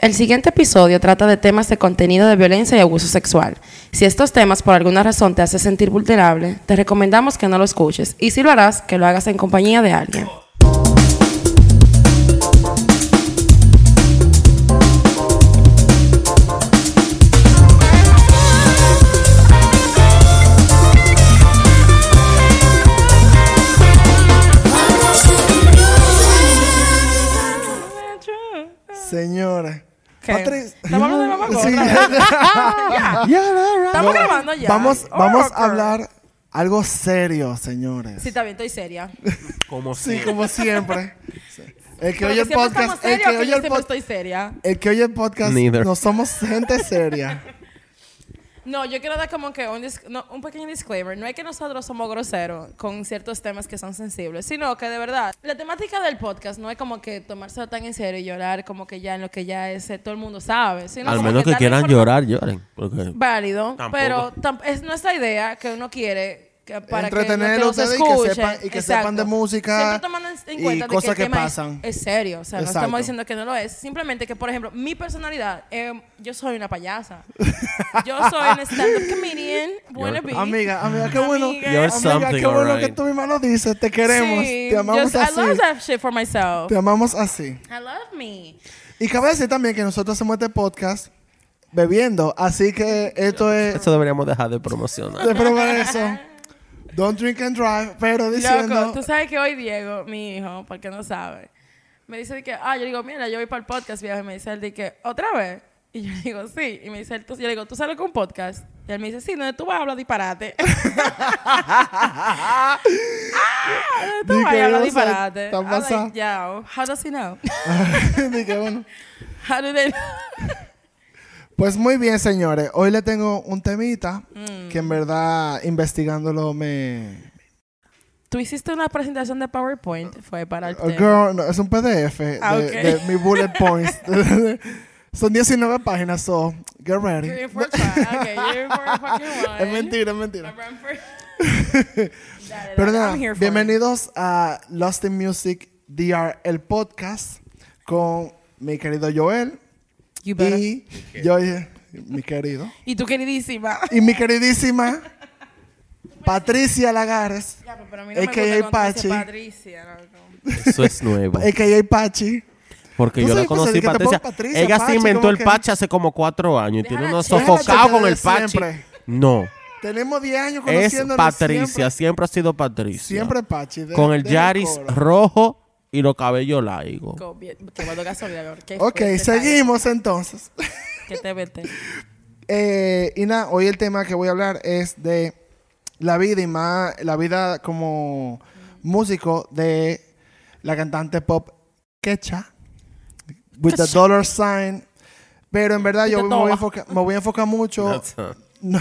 El siguiente episodio trata de temas de contenido de violencia y abuso sexual. Si estos temas por alguna razón te hacen sentir vulnerable, te recomendamos que no lo escuches y si lo harás, que lo hagas en compañía de alguien. Patricia- ¿Estamos hablando de mamá Sí. Ya. Estamos grabando ya. Vamos, Oh, vamos a hablar algo serio, señores. Sí, está bien, estoy seria. Como Sí, si. como siempre. Sí. El que oye el siempre podcast, el que oye el, siempre pod- estoy seria. el que oye el podcast, no somos gente seria. No, yo quiero dar como que un, no, un pequeño disclaimer. No es que nosotros somos groseros con ciertos temas que son sensibles, sino que de verdad, la temática del podcast no es como que tomárselo tan en serio y llorar como que ya en lo que ya es, todo el mundo sabe. Sino Al menos que quieran llorar, lloren. Porque Válido, Tampoco. pero es nuestra idea que uno quiere que para Entretenerlo que, los ustedes y que sepan- y que Exacto. sepan de música Siempre tomando en- en y cuenta de que cosas el que tema pasan. Es, serio, o sea, no estamos diciendo que no lo es. Simplemente que, por ejemplo, mi personalidad, eh, yo soy una payasa. yo soy una stand-up comedian, wannabe. Amiga, amiga, qué bueno. Amiga. Amiga, qué bueno que tú misma lo dices. Te queremos. Sí, te amamos just- así. I love that shit for myself. Te amamos así. I love me. Y cabe decir también que nosotros hacemos este podcast bebiendo. Así que esto es... eso deberíamos dejar de promocionar. de progreso. Don't drink and drive. Pero diciendo... Loco, tú sabes que hoy Diego, mi hijo, porque no sabe, me dice de que, ah, yo digo, mira, yo voy para el podcast, viejo, y me dice él de que, ¿otra vez? Y yo digo, sí. Y me dice él, tú- yo le digo, ¿tú sales con un podcast? Y él me dice, sí, donde tú vas a hablar disparate. ah, tú vas a hablar disparate. I'm like, yeah, how does he know? Dije, bueno. How do they know? Pues muy bien, señores. Hoy le tengo un temita Mm. que en verdad investigándolo me... Tú hiciste una presentación de PowerPoint, fue para el Oh, tema. girl, no, es un PDF de, Ah, ok. de mi bullet points. Son 19 páginas, so get ready. You're for. Okay, you're for. Es mentira, es mentira. Dale, Pero nada, bienvenidos a Lost in Music DR, el podcast, con mi querido Joel You better. y yo, mi querido, Y tu queridísima. y mi queridísima Patricia Lagares, Ya, pero- pero a mí no me AKA gusta cuando Pachi. dice Patricia. loco. Eso es nuevo. a.k.a. Pachi. Porque yo la conocí, que Patricia. Patricia, Ella Pachi, se inventó el que- pache hace como cuatro años. Tiene Déjala unos chillar. sofocados con el pache. siempre. No. Tenemos 10 años Es conociéndonos Patricia. Siempre, Siempre, ha sido Patricia. siempre Pachi. de- con el Yaris rojo y los cabellos largos. Go, bien, Quemando gasolina. loco. ¿Qué Ok, seguimos entonces. ¿Qué te vete? Eh, y nada, hoy el tema que voy a hablar es de la vida y más la vida como músico de la cantante pop Kecha with the dollar sign. Pero en verdad yo the me voy, a dollar. enfocar, me voy a enfocar mucho. No,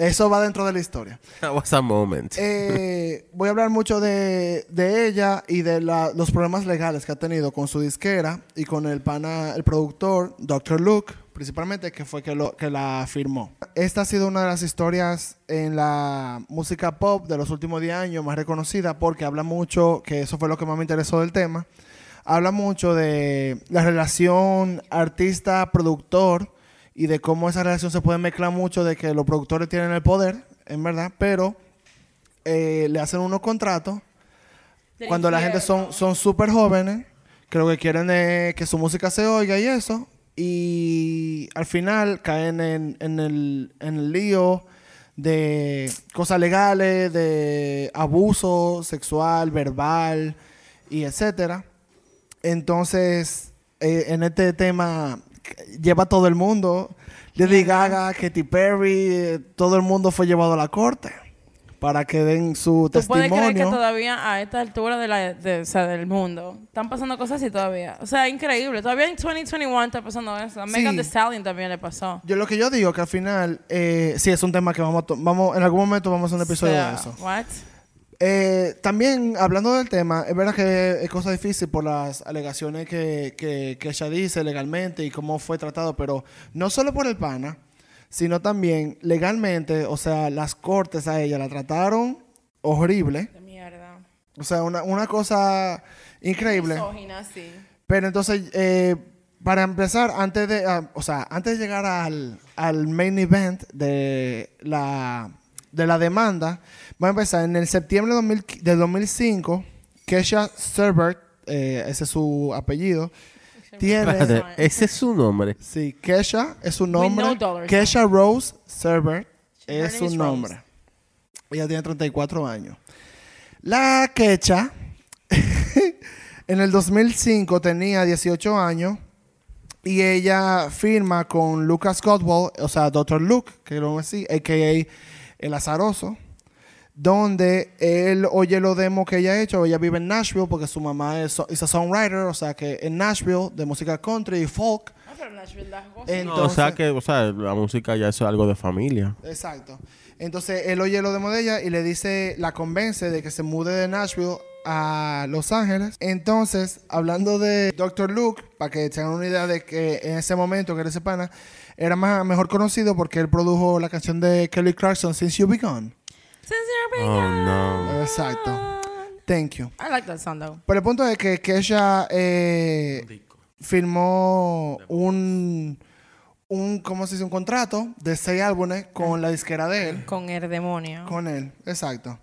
eso va dentro de la historia. that was a moment. Eh, voy a hablar mucho de, de ella y de la- los problemas legales que ha tenido con su disquera y con el pana, el productor, Dr. Luke, principalmente, que fue que, lo, que la firmó. Esta ha sido una de las historias en la música pop de los últimos 10 años más reconocida porque habla mucho, que eso fue lo que más me interesó del tema, habla mucho de la relación artista-productor y de cómo esa relación se puede mezclar mucho de que los productores tienen el poder, en verdad, pero eh, le hacen unos contratos Del cuando la gente son son súper jóvenes, creo que quieren eh, que su música se oiga y eso, y al final caen en, en el, en el lío de cosas legales, de abuso sexual, verbal y etcétera. Entonces, eh, en este tema lleva todo el mundo. Lady Gaga, Katy Perry, todo el mundo fue llevado a la corte para que den su ¿Tú puedes creer que testimonio. todavía a esta altura de la, de- o sea, del mundo están pasando cosas así todavía? O sea, increíble. Todavía en 2021 está pasando eso. A Megan Sí. Thee Stallion también le pasó. Yo lo que yo digo que al final, eh, sí, es un tema que vamos a, vamos en algún momento vamos a hacer un episodio O sea, de eso. What? Eh, también, hablando del tema, es verdad que es cosa difícil por las alegaciones que, que, que ella dice legalmente y cómo fue tratado, pero no solo por el pana, sino también legalmente, o sea, las cortes a ella la trataron horrible, De mierda. o sea, una, una cosa increíble. Misógina, sí. Pero entonces, eh, para empezar, antes de, ah, o sea, antes de llegar al, al main event de la, de la demanda, vamos a empezar en el septiembre de 2000 del 2005, Kesha Serbert, eh, ese es su apellido, tiene... Espérate, ese es su nombre. Sí, Kesha es su nombre. Kesha Rose Serbert Her es name su nombre. Ella tiene 34 años. La Kecha en el 2005 tenía 18 años y ella firma con Lucas Godwell, o sea, Dr. Luke, que lo vamos a decir, a.k.a. El Azaroso, donde él oye los demos que ella ha hecho. Ella vive en Nashville porque su mamá es, a songwriter, o sea, que en Nashville, de música country y folk. Ah, pero Nashville da cosas. Eh, No, o sea que, o sea, la música ya es algo de familia. Exacto. Entonces él oye lo demo de ella y le dice, la convence de que se mude de Nashville a Los Ángeles. Entonces, hablando de Dr. Luke, para que tengan una idea de que en ese momento que era ese pana, era más, mejor conocido porque él produjo la canción de Kelly Clarkson, Since You Be Gone. Since you're Oh, being no. Exacto. gone. Thank you. I like that song though. Pero el punto es que Kesha eh, firmó un, un, ¿cómo se dice? Un contrato de seis álbumes con la disquera de él. Con el demonio. Con él, exacto.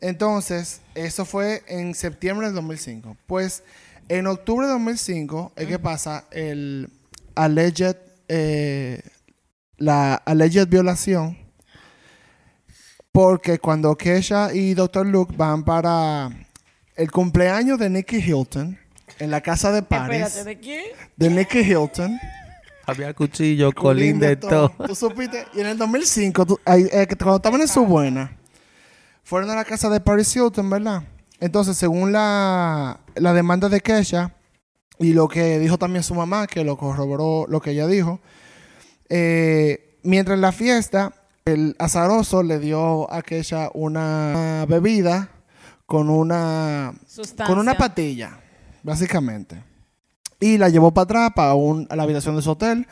Entonces, eso fue en septiembre del 2005. Pues, en octubre de 2005 es que pasa el alleged, eh, la alleged violación. Porque cuando Kesha y Dr. Luke van para el cumpleaños de Nicky Hilton en la casa de Paris ¿de quién? de Nicky Hilton. Había cuchillo, colín de todo. Tú supiste. Y en el 2005, tú- ahí, eh, cuando estaban en su buena, fueron a la casa de Paris Hilton, ¿verdad? Entonces, según la, la demanda de Kesha y lo que dijo también su mamá, que lo corroboró lo que ella dijo, eh, mientras en la fiesta, el azaroso le dio a Kesha una bebida con una Sustancia. con una patilla, básicamente. Y la llevó para atrás, para un- a la habitación de su hotel.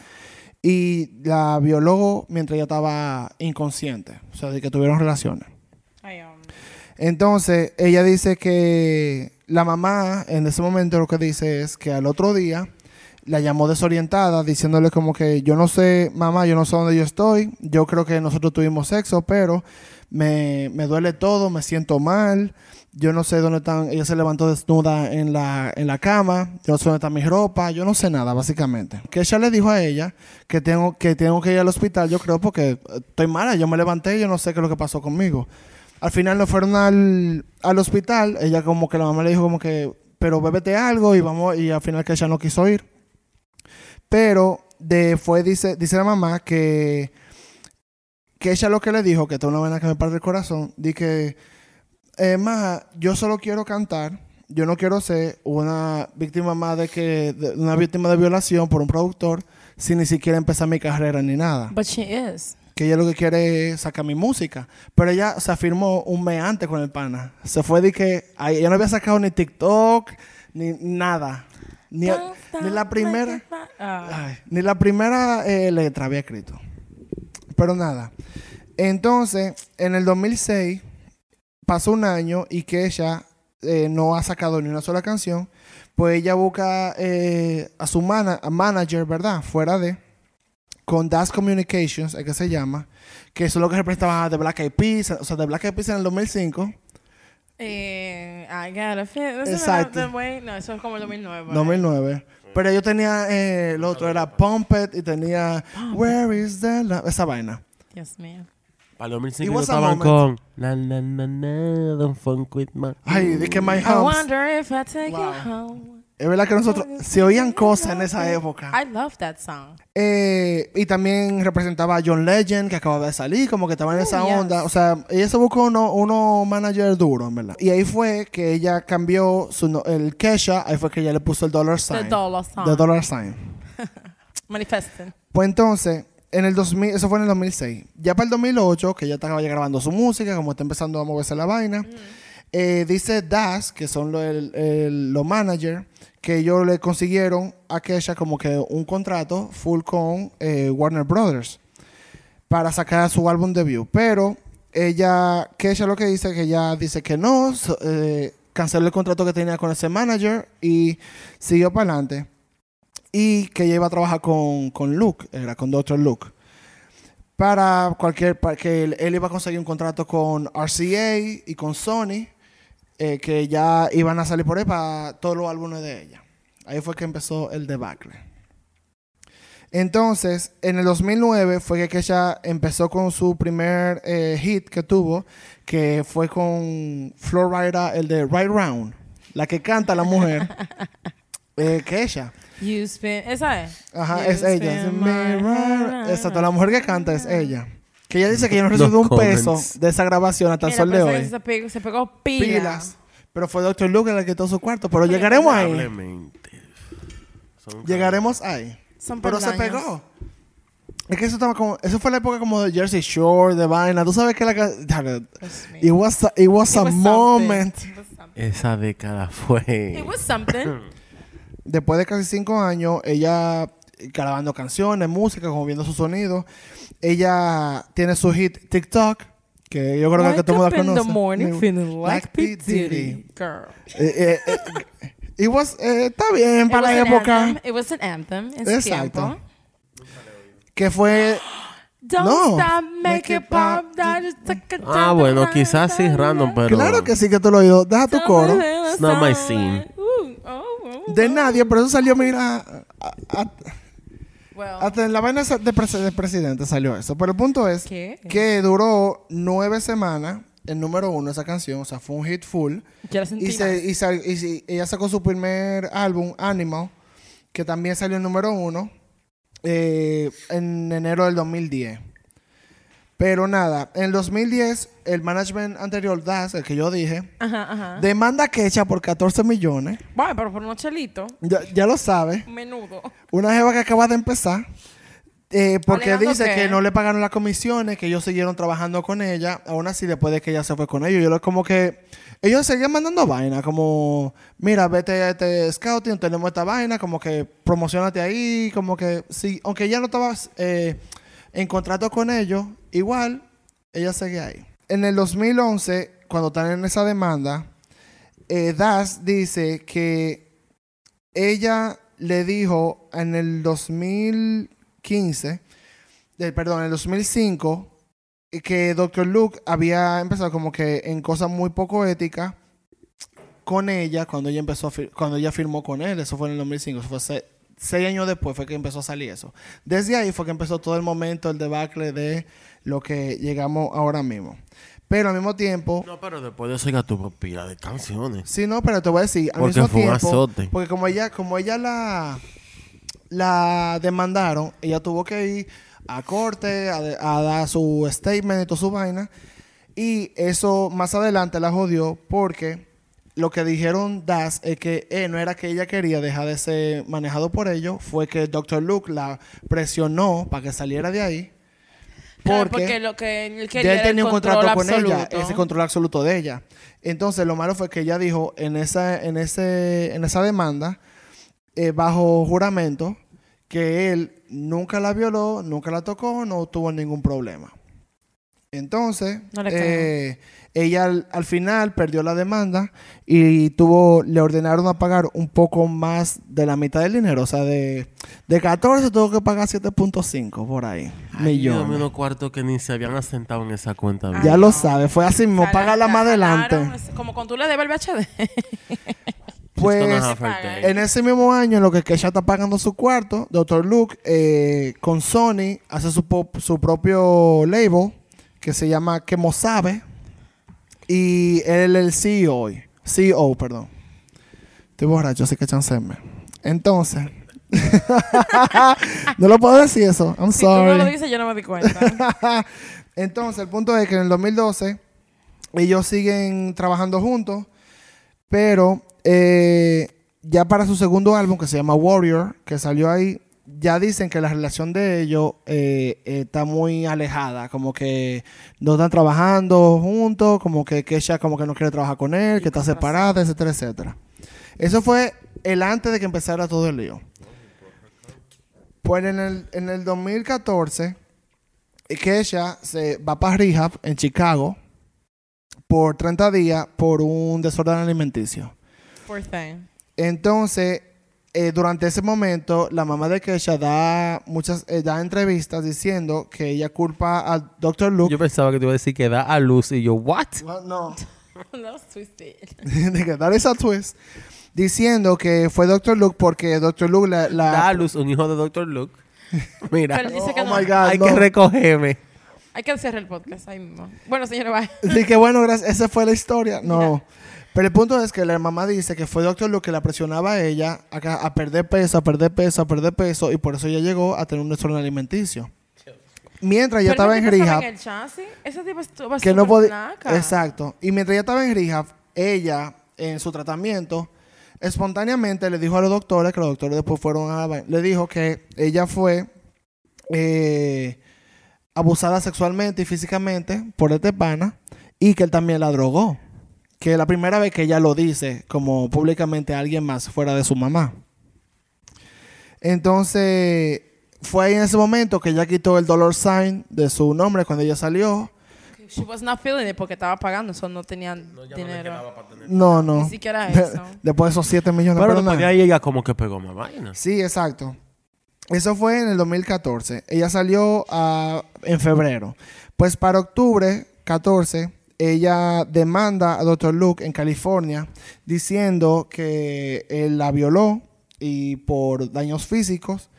Y la violó mientras ella estaba inconsciente. O sea, de que tuvieron relaciones. Entonces, ella dice que la mamá, en ese momento, lo que dice es que al otro día la llamó desorientada, diciéndole como que yo no sé, mamá, yo no sé dónde yo estoy. Yo creo que nosotros tuvimos sexo, pero me, me duele todo, me siento mal. Yo no sé dónde están. Ella se levantó desnuda en la, en la cama. Yo no sé dónde está mi ropa. Yo no sé nada, básicamente. Que ella le dijo a ella que tengo, que tengo que ir al hospital, yo creo, porque estoy mala. Yo me levanté yo no sé qué es lo que pasó conmigo. Al final nos fueron al, al hospital. Ella como que la mamá le dijo como que, pero bébete algo y vamos. Y al final que ella no quiso ir. Pero de, fue, dice, dice la mamá que, que ella lo que le dijo, que esto es una vaina que me parte el corazón, di que, eh, yo solo quiero cantar. Yo no quiero ser una víctima más de que, una víctima de violación por un productor sin ni siquiera empezar mi carrera ni nada But she is. Que ella lo que quiere es sacar mi música. Pero ella se afirmó un mes antes con el pana. Se fue de que ay, ella no había sacado ni TikTok, ni nada. Ni, Don't ni la primera, Ah. ay, ni la primera eh, letra había escrito. Pero nada. Entonces, en el 2006, pasó un año y que ella eh, no ha sacado ni una sola canción. Pues ella busca eh, a su mana- a manager, ¿verdad? Fuera de con Das Communications, es que se llama, que eso es lo que representaba de Black Eyed Peas, o sea, de Black Eyed Peas en el 2005, Eh, I got a feel. ¿Eso Exacto. The way? no, eso es como el 2009. 2009. Pero yo tenía, eh, el otro era Pump It y tenía Where is the love? Esa vaina. Dios mío. Para el It 2005 was a estaban con na na na na don't funk with my Ay, de que My I House. wonder if I take Wow. you home. Es verdad que nosotros se oían cosas en esa época. I love that song. Eh, y también representaba a John Legend, que acababa de salir, como que estaba en Oh, esa onda. O sea, ella se buscó uno, uno manager duro, en verdad. Y ahí fue que ella cambió su, no- el Kesha, ahí fue que ella le puso el dollar sign. The dollar song. The dollar sign. Manifesting. Pues entonces, en el 2000, eso fue en el 2006. Ya para el 2008, que ya estaba ya grabando su música, como está empezando a moverse la vaina, eh, dice Das, que son los los managers, que ellos le consiguieron a Kesha como que un contrato full con eh, Warner Brothers para sacar su álbum debut. Pero ella, Kesha lo que dice que ella dice que no, eh, canceló el contrato que tenía con ese manager y siguió para adelante. y que ella iba a trabajar con, con Luke, era con Dr. Luke. Para cualquier, para que él iba a conseguir un contrato con RCA y con Sony, eh, que ya iban a salir por ahí para todos los álbumes de ella. Ahí fue que empezó el debacle. Entonces, en el 2009 fue que ella empezó con su primer eh, hit que tuvo, que fue con Florida, el de Right Round, la que canta la mujer, eh, que ella. You spin, esa es. Ajá, You es ella. spin Es my mirror. heart. Exacto, la mujer que canta es ella. Que ella dice que ella no recibió No un peso de esa grabación hasta el sol de hoy. Se pegó, se pegó pila. Pilas. Pero fue Dr. Luke el que quitó su cuarto. Pero llegaremos ahí. Son Llegaremos ahí. Son Pero se pegó. Es que eso estaba como... Eso fue la época como de Jersey Shore, de vaina. Tú sabes que la... Dale. It was a, it was It a was moment. something. It was something. Esa década fue. It was something. Después de casi cinco años, ella grabando canciones, música, como viendo su sonido. Ella tiene su hit TikTok, que yo creo que Wake todo el mundo up in the conoce. morning Ni- feeling like P. Diddy. Diddy. Girl. Eh, eh, eh, it was, eh, está bien para la época. anthem. It was an anthem en Exacto. tiempo. Que fue... Don't No. stop, make it pop. Ah, bueno, quizás sí random, pero. Claro que sí que tú lo oído. Deja tu coro. It's not my scene. Ooh, oh, oh, De oh. nadie, pero eso salió, mira... a- a- Well, hasta en la vaina de, de presidente salió eso. Pero el punto es ¿Qué? que duró nueve semanas en número uno esa canción. O sea, fue un hit full. ya la sentí Y, se, y, sal- y si- ella sacó su primer álbum, Animal, que también salió en número uno eh, en enero del 2010. Pero nada, en el 2010, el management anterior, DAS, el que yo dije, Ajá, ajá. demanda a Kecha por 14 millones. Bueno, pero por unos chelitos, Ya, ya lo sabe. menudo. Una jeva que acaba de empezar. eh, porque ¿Alegando dice que no le pagaron las comisiones, que ellos siguieron trabajando con ella, aún así después de que ella se fue con ellos. Yo lo como que ellos seguían mandando vaina, como, mira, vete a este scouting, tenemos esta vaina, como que promocionate ahí, como que, sí, aunque ella no estaba eh, en contrato con ellos, igual ella seguía ahí. En el 2011, cuando están en esa demanda, eh, Das dice que ella le dijo en el 2015, eh, perdón, en el 2005, eh, que Dr. Luke había empezado como que en cosas muy poco éticas con ella cuando ella empezó cuando ella firmó con él, eso fue en el 2005, eso fue se- seis años después fue que empezó a salir eso. Desde ahí fue que empezó todo el momento, el debacle de lo que llegamos ahora mismo. Pero al mismo tiempo, No, pero después de eso ya tuvo pila de canciones. Sí, no, pero te voy a decir, al Porque mismo fue un azote. porque como ella, como ella la, la demandaron, ella tuvo que ir a corte a, a dar su statement y toda su vaina, y eso más adelante la jodió porque lo que dijeron Das es que eh, no era que ella quería dejar de ser manejado por ellos, fue que Dr. Luke la presionó para que saliera de ahí. Claro, Porque, porque lo que él ya el tenía un contrato con ella, ese control absoluto de ella. Entonces, lo malo fue que ella dijo en esa, en ese, en esa demanda, eh, bajo juramento, que él nunca la violó, nunca la tocó, no tuvo ningún problema. Entonces, No le eh, ella al, al final perdió la demanda y tuvo, le ordenaron a pagar un poco más de la mitad del dinero. O sea, de, de 14 tuvo que pagar 7.5 por ahí. Millones. unos cuartos que ni se habían asentado en esa cuenta. Ay, Ya no. lo sabe, fue así mismo, págala la- más la adelante. Como cuando tú le debes el VHD. Pues en ese mismo año, en lo que Kesha está pagando su cuarto, Dr. Luke eh, con Sony hace su, su propio label que se llama Quemo Sabe y él es el CEO hoy. CEO, perdón. Estoy borracho, así que chanceme. Entonces, no lo puedo decir eso. I'm Si tú no sorry. lo dices, yo no me di cuenta. Entonces, el punto es que en el 2012 ellos siguen trabajando juntos, pero eh, ya para su segundo álbum, que se llama Warrior, que salió ahí, ya dicen que la relación de ellos eh, eh, está muy alejada, como que no están trabajando juntos, como que Kesha como que no quiere trabajar con él, que está separada, etcétera, etcétera. Eso fue el antes de que empezara todo el lío. Pues en el, en el 2014, Kesha se va para rehab en Chicago por 30 días por un desorden alimenticio. Entonces, eh, durante ese momento, la mamá de Kesha da muchas eh, da entrevistas diciendo que ella culpa al Dr. Luke. Yo pensaba que te iba a decir que da a luz y yo, ¿what? Well, no. That was twisted. de que dar esa twist. Diciendo que fue Dr. Luke porque Dr. Luke la... la- Da a luz un hijo de Dr. Luke. Mira, Pero dice que oh no. my God, hay no. que recogerme. Hay que cerrar el podcast ahí mismo. Bueno, señora, bye. Así que bueno, gracias. Esa fue la historia. No. Pero el punto es que la mamá dice que fue Dr. Luke que la presionaba a ella a, a perder peso, a perder peso, a perder peso. Y por eso ella llegó a tener un desorden alimenticio. Mientras ella Pero estaba en rehab. en el. Esa tipa estuvo que no súper podía. flaca. Exacto. Y mientras ella estaba en rehab, ella, en su tratamiento, espontáneamente le dijo a los doctores, que los doctores después fueron a. Le dijo que ella fue eh, abusada sexualmente y físicamente por este pana y que él también la drogó. Que es la primera vez que ella lo dice, como públicamente a alguien más fuera de su mamá. Entonces, fue ahí en ese momento que ella quitó el dollar sign de su nombre cuando ella salió. She was not feeling it porque estaba pagando, eso no tenían dinero. No, no. Ni siquiera eso. Después de esos 7 millones. Pero pero después de ahí ella como que pegó más vainas. Sí, exacto. Eso fue en el 2014. Ella salió ah, en febrero. Pues para octubre 14, ella demanda a Dr. Luke en California diciendo que él la violó y por daños físicos.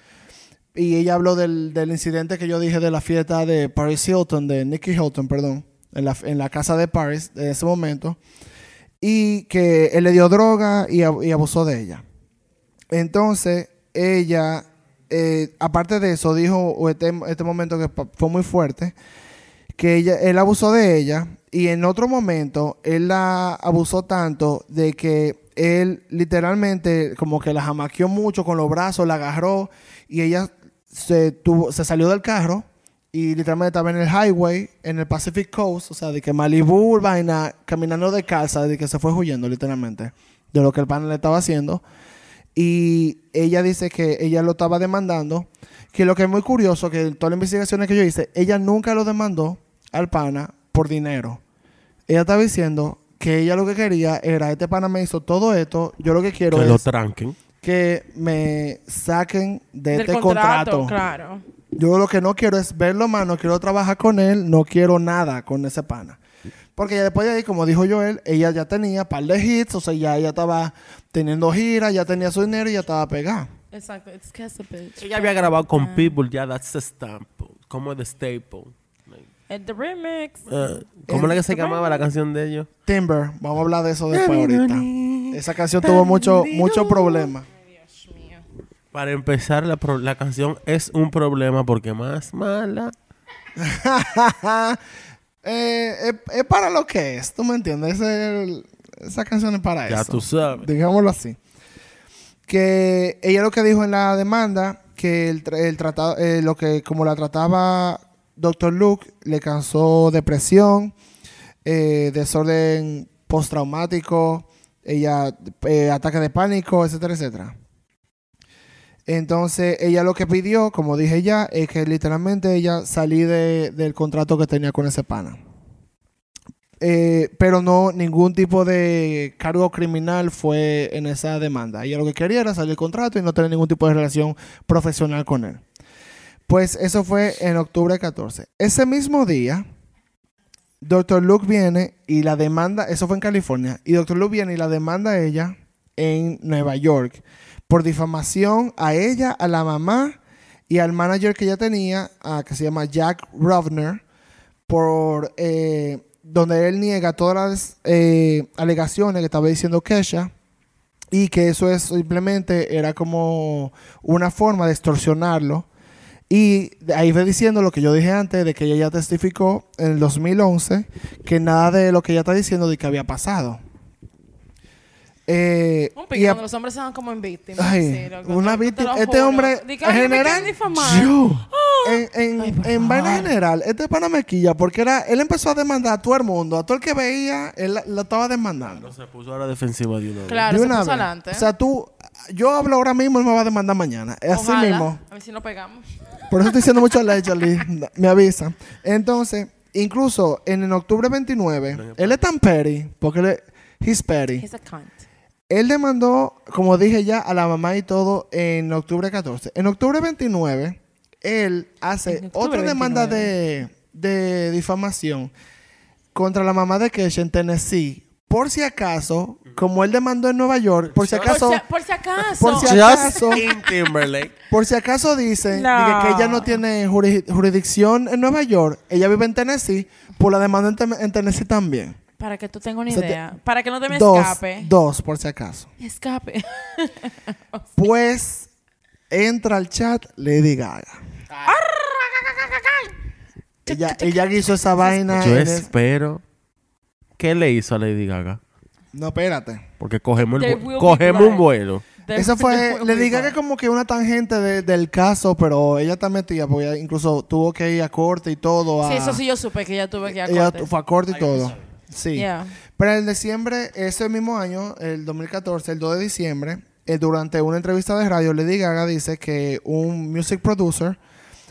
Y ella habló del, del incidente que yo dije de la fiesta de Paris Hilton, de Nicky Hilton, perdón, en la, en la casa de Paris de ese momento. Y que él le dio droga y, ab- y abusó de ella. Entonces, ella, eh, aparte de eso, dijo o este, este momento que fue muy fuerte, que ella, él abusó de ella y en otro momento él la abusó tanto de que él literalmente como que la jamaqueó mucho con los brazos, la agarró y ella se, tuvo, se salió del carro y literalmente estaba en el highway, en el Pacific Coast, o sea, de que Malibu, vaina, caminando de casa, de que se fue huyendo literalmente de lo que el panel le estaba haciendo. Y ella dice que ella lo estaba demandando. Que lo que es muy curioso, que en todas las investigaciones que yo hice, ella nunca lo demandó al pana por dinero. Ella estaba diciendo que ella lo que quería era, este pana me hizo todo esto, yo lo que quiero Que es lo tranquen. que me saquen de Del este contrato, contrato. claro. Yo lo que no quiero es verlo más, no quiero trabajar con él, no quiero nada con ese pana. Porque ya después de ahí, como dijo Joel, ella ya tenía par de hits, o sea, ya ella estaba teniendo giras, ya tenía su dinero y ya estaba pegada. Exacto. It's a bitch. Ella había grabado con Pitbull, ya that's the stamp. Como the staple. El the remix. Eh, ¿Cómo era que se llamaba la canción de ellos? Timber, vamos a hablar de eso después ahorita. Esa canción tuvo mucho, mucho problema. Dios mío. Para empezar, la, pro- la canción es un problema porque más mala. Eh, es, es para lo que es, ¿tú me entiendes? Ese- el- esa canción es para Ya eso. tú sabes. digámoslo así. Que ella lo que dijo en la demanda, que el, el tratado, eh, lo que como la trataba Dr. Luke, le causó depresión, eh, desorden postraumático, ella, eh, ataque de pánico, etcétera, etcétera. Entonces, ella lo que pidió, como dije ya, es que literalmente ella salí de- del contrato que tenía con ese pana. Eh, pero no, ningún tipo de cargo criminal fue en esa demanda. Ella lo que quería era salir del contrato y no tener ningún tipo de relación profesional con él. Pues eso fue en octubre 14. Ese mismo día, Dr. Luke viene y la demanda, eso fue en California, y Dr. Luke viene y la demanda a ella en Nueva York por difamación a ella, a la mamá y al manager que ella tenía, que se llama Jack Rovner, por eh, donde él niega todas las eh, alegaciones que estaba diciendo Kesha y que eso es simplemente era como una forma de extorsionarlo. Y ahí va diciendo lo que yo dije antes, de que ella ya testificó en el 2011 que nada de lo que ella está diciendo de que había pasado. Eh, Un y pico a- cuando los hombres se van como en víctimas. Ay, sí, una víctima. lo Este juro. hombre, que, en "Ay, me general, quieren difamar". yo, en, en, Ay, en vaina general, este pana me quilla porque era, él empezó a demandar a todo el mundo, a todo el que veía, él la- lo estaba demandando. No se puso a la defensiva de una vez. Claro, De se una puso vez. adelante. O sea, tú, yo hablo ahora mismo, él me va a demandar mañana. Es Así mismo. A ver si no pegamos. Por eso estoy diciendo mucho allegedly. Me avisa. Entonces, incluso en, en octubre 29, él es tan petty, porque él es, he's petty. He's a cunt. Él demandó, como dije ya, a la mamá y todo en octubre 14. En octubre 29, él hace otra demanda de, de difamación contra la mamá de Kesha en Tennessee. Por si acaso, como él demandó en Nueva York, por si Por acaso, si, por si acaso. Por si acaso- Timberlake. por si acaso dice No. diga que ella no tiene juri- jurisdicción en Nueva York, ella vive en Tennessee, por la demanda en, Tennessee también. Para que tú tengas una O sea, te- idea. Para que no te me Dos, escape. dos, por si acaso. Escape. Pues entra al chat Lady Gaga. Ella, ella hizo esa vaina. Yo espero. ¿Qué le hizo a Lady Gaga? No, espérate. Porque cogemos, el vu- cogemos un vuelo. Eso fue, Lady Gaga como que una tangente de- del caso, pero ella está metida, porque ella incluso tuvo que ir a corte y todo. A, Sí, eso sí yo supe que ya tuve que ir a Ella corte. fue a corte y todo. Sí. Yeah. Pero en diciembre, ese mismo año, el 2014, el 2 de diciembre, eh, durante una entrevista de radio, Lady Gaga dice que un music producer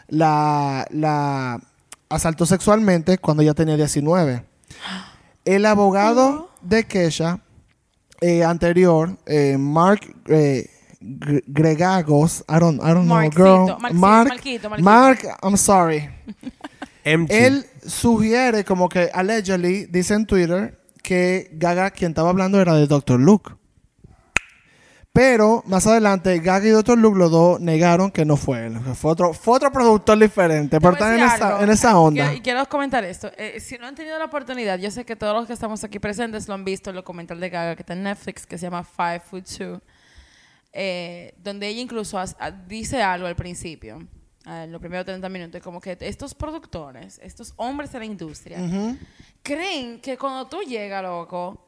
la, la asaltó sexualmente cuando ella tenía 19. El abogado de Kesha eh, anterior, eh, Mark eh, Gre- Gregagos, I don't, I don't know, girl. Mark, Marquito, Marquito. Mark, I'm sorry. MG. Él sugiere como que allegedly dice en Twitter que Gaga quien estaba hablando era de Dr. Luke. Pero más adelante Gaga y Dr. Luke los dos negaron que no fue él. Fue otro, fue otro productor diferente. Te Pero están en esa, en onda. quiero- Y quiero comentar esto. Eh, si no han tenido la oportunidad, yo sé que todos los que estamos aquí presentes lo han visto, el documental de Gaga que está en Netflix, que se llama Five Foot Two, eh, donde ella incluso has- dice algo al principio, ah, en los primeros 30 minutos, como que estos productores, estos hombres de la industria, creen que cuando tú llegas, loco,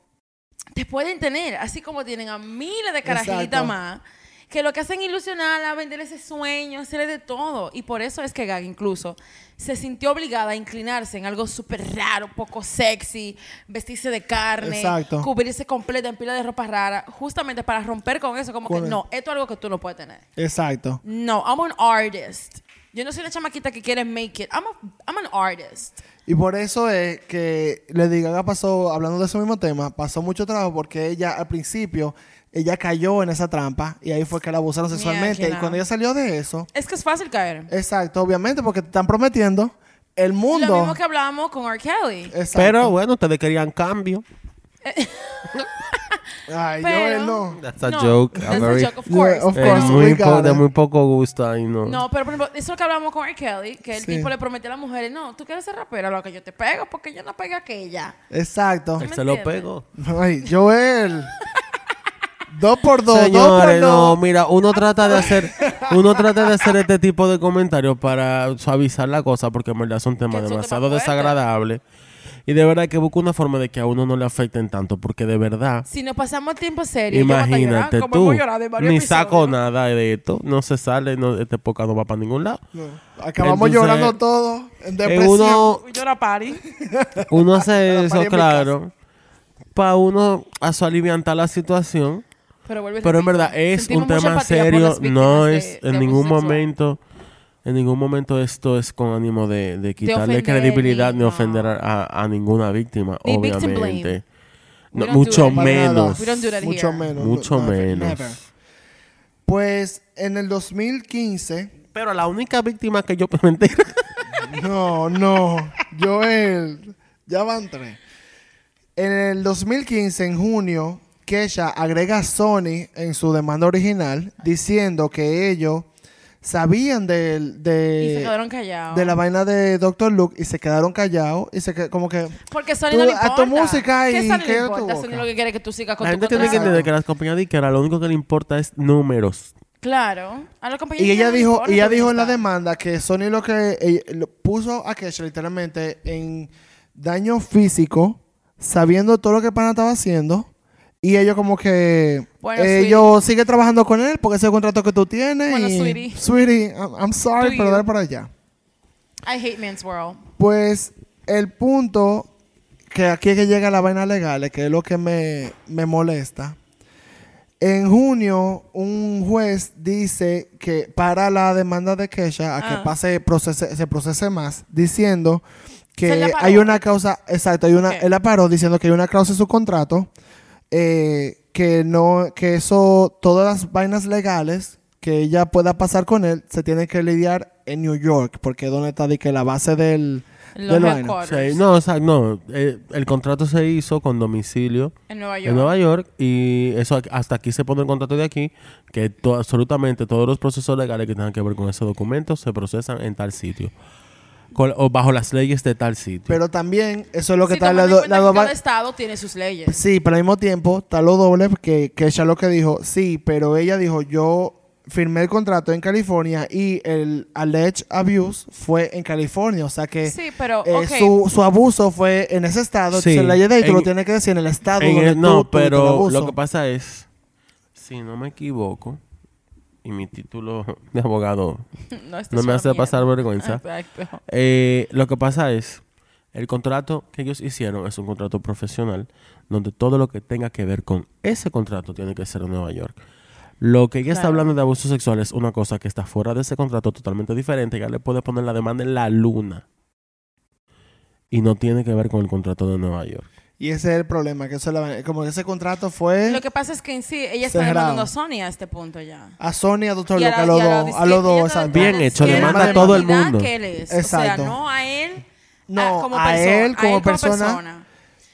te pueden tener, así como tienen a miles de carajitas más, que lo que hacen ilusionarla, vender ese sueño, hacerle de todo. Y por eso es que Gaga incluso se sintió obligada a inclinarse en algo súper raro, poco sexy, vestirse de carne, Exacto. cubrirse completa en pila de ropa rara, justamente para romper con eso, como que no, esto es algo que tú no puedes tener. Exacto. No, I'm an artist. Yo no soy una chamaquita que quiere make it. I'm, a- I'm an artist. Y por eso es que Lady Gaga pasó, hablando de ese mismo tema, pasó mucho trabajo porque ella al principio, ella cayó en esa trampa y ahí fue que la abusaron sexualmente. Mierda. Y cuando ella salió de eso, Es que es fácil caer. exacto, obviamente, porque te están prometiendo el mundo. Lo mismo que hablábamos con R. Kelly. Exacto. Pero bueno, ustedes querían cambio. Ay, Pero- Joel, no. That's a No, joke. that's a joke, of Yeah, course. of course. Pero- muy po- de muy poco gusto ahí, no. No, pero por ejemplo, eso es lo que hablamos con R. Kelly, que el Sí. tipo le prometió a las mujeres, no, tú quieres ser rapera, lo que yo te pego, porque yo no pegué a aquella. Exacto. Él se lo pegó. Ay, Joel. dos por dos, dos Señores, por no, dos. mira, uno trata de hacer, uno trata de hacer este tipo de comentarios para suavizar la cosa, porque en verdad son temas demasiado desagradables. Y de verdad que busca una forma de que a uno no le afecten tanto, porque de verdad, Si nos pasamos tiempo serio, imagínate tú, ni saco nada de esto, no se sale, no, esta época no va para ningún lado. No. Acabamos Entonces, llorando todos en Eh, depresión. uno, Llora party. uno hace Para eso, claro, para uno a su aliviantar la situación. Pero, en verdad es un tema serio, no es de en ningún momento, en ningún momento esto es con ánimo de, de quitarle ofender, credibilidad ni ni- ofender a, a ninguna víctima, obviamente. No, mucho menos. Mucho here. menos. Mucho No, menos. never. Pues en el 2015. Pero la única víctima que yo mentira. No, no. Joel. Ya van tres. En el 2015, en junio, Kesha agrega a Sony en su demanda original diciendo que ellos sabían del- Y se de, quedaron callados. de la vaina de Dr. Luke y se quedaron callados y se que- como que Porque Sony Tú- no le a importa. tu música y ¿Qué Sony qué le a tu importa? Sony lo que quiere que tú sigas con La tu gente tiene que entender que las compañías disqueras lo único que le importa es números. Claro. A la compañía Y ella dijo, y ella dijo en la demanda que Sony lo que ella- lo puso a Kesha literalmente en daño físico, sabiendo todo lo que pana estaba haciendo. Y ellos como que Bueno, ellos sigue trabajando con él porque ese es el contrato que tú tienes. Bueno, y, sweetie. Sweetie, I'm, I'm sorry, Do pero you. dale para allá. I hate men's world. Pues el punto que aquí es que llega la vaina legal, que es lo que me, me molesta. En junio, un juez dice que para la demanda de Kesha a que Ah. pase procese, se procese más, diciendo ¿Se la que hay una causa, exacto, hay una, él la paró diciendo que hay una causa en su contrato eh, que no, que eso, todas las vainas legales que ella pueda pasar con él, se tienen que lidiar en New York, porque es donde está de que la base del, Los del vaina. Sí, no, o sea, no. eh, el contrato se hizo con domicilio En Nueva York. en Nueva York y eso hasta aquí se pone el contrato de aquí que to- absolutamente todos los procesos legales que tengan que ver con ese documento se procesan en tal sitio Con- o bajo las leyes de tal sitio. Pero también, eso es lo que Sí, está tomando la, en do- cuenta la que doba- cada estado tiene sus leyes. Sí, pero al mismo tiempo está lo doble que, que ella lo que dijo, sí, pero ella dijo, yo firmé el contrato en California y el alleged abuse fue en California, o sea que Sí, pero, eh, su, su abuso fue en ese estado, Sí, entonces la ley de ahí tú en- lo tienes que decir en el estado En donde el- tú no, el pero lo que pasa es, si no me equivoco, y mi título de abogado no, me hace mierda. pasar vergüenza, Exacto. Eh, lo que pasa es, el contrato que ellos hicieron es un contrato profesional, donde todo lo que tenga que ver con ese contrato tiene que ser en Nueva York. Lo que ella está hablando de abuso sexual es una cosa que está fuera de ese contrato totalmente diferente. Ella le puede poner la demanda en la luna. Y no tiene que ver con el contrato de Nueva York. Y ese es el problema, que eso es la- como que ese contrato fue Lo que pasa es que en sí, ella está demandando a Sony a este punto ya. a Sony, a Doctor la- a los dos, a los dos, está Bien hecho, a la demanda a todo el mundo. que él es. Exacto. O sea, no a él No, a, como a persona, él como él persona,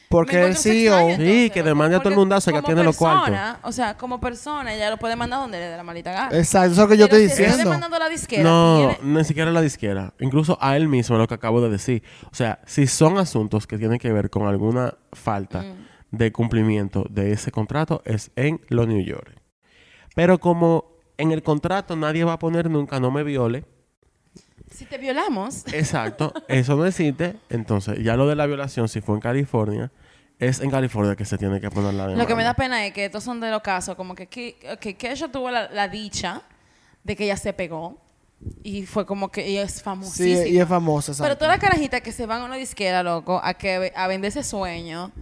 porque el CEO, Sí, que demande a todo el mundazo, que como tiene los cuartos. persona, O sea, como persona, ella lo puede mandar donde le dé la malita gana. exacto, eso es lo que yo estoy diciendo. demandando la disquera, No, ni siquiera la disquera. Incluso a él mismo, lo que acabo de decir. O sea, si son asuntos que tienen que ver con alguna falta Mm. de cumplimiento de ese contrato, es en los New York. Pero como en el contrato nadie va a poner nunca no me viole, Si te violamos, exacto, eso no existe. Entonces, ya lo de la violación, si fue en California, es en California que se tiene que poner la demanda. lo que me da pena es que estos son de los casos, como que, que, que, ella tuvo la, la dicha de que ella se pegó y fue como que ella es Sí, famosísima. y es famosa, exacto. Pero todas las carajitas que se van a una disquera, loco, a que a vender ese sueño,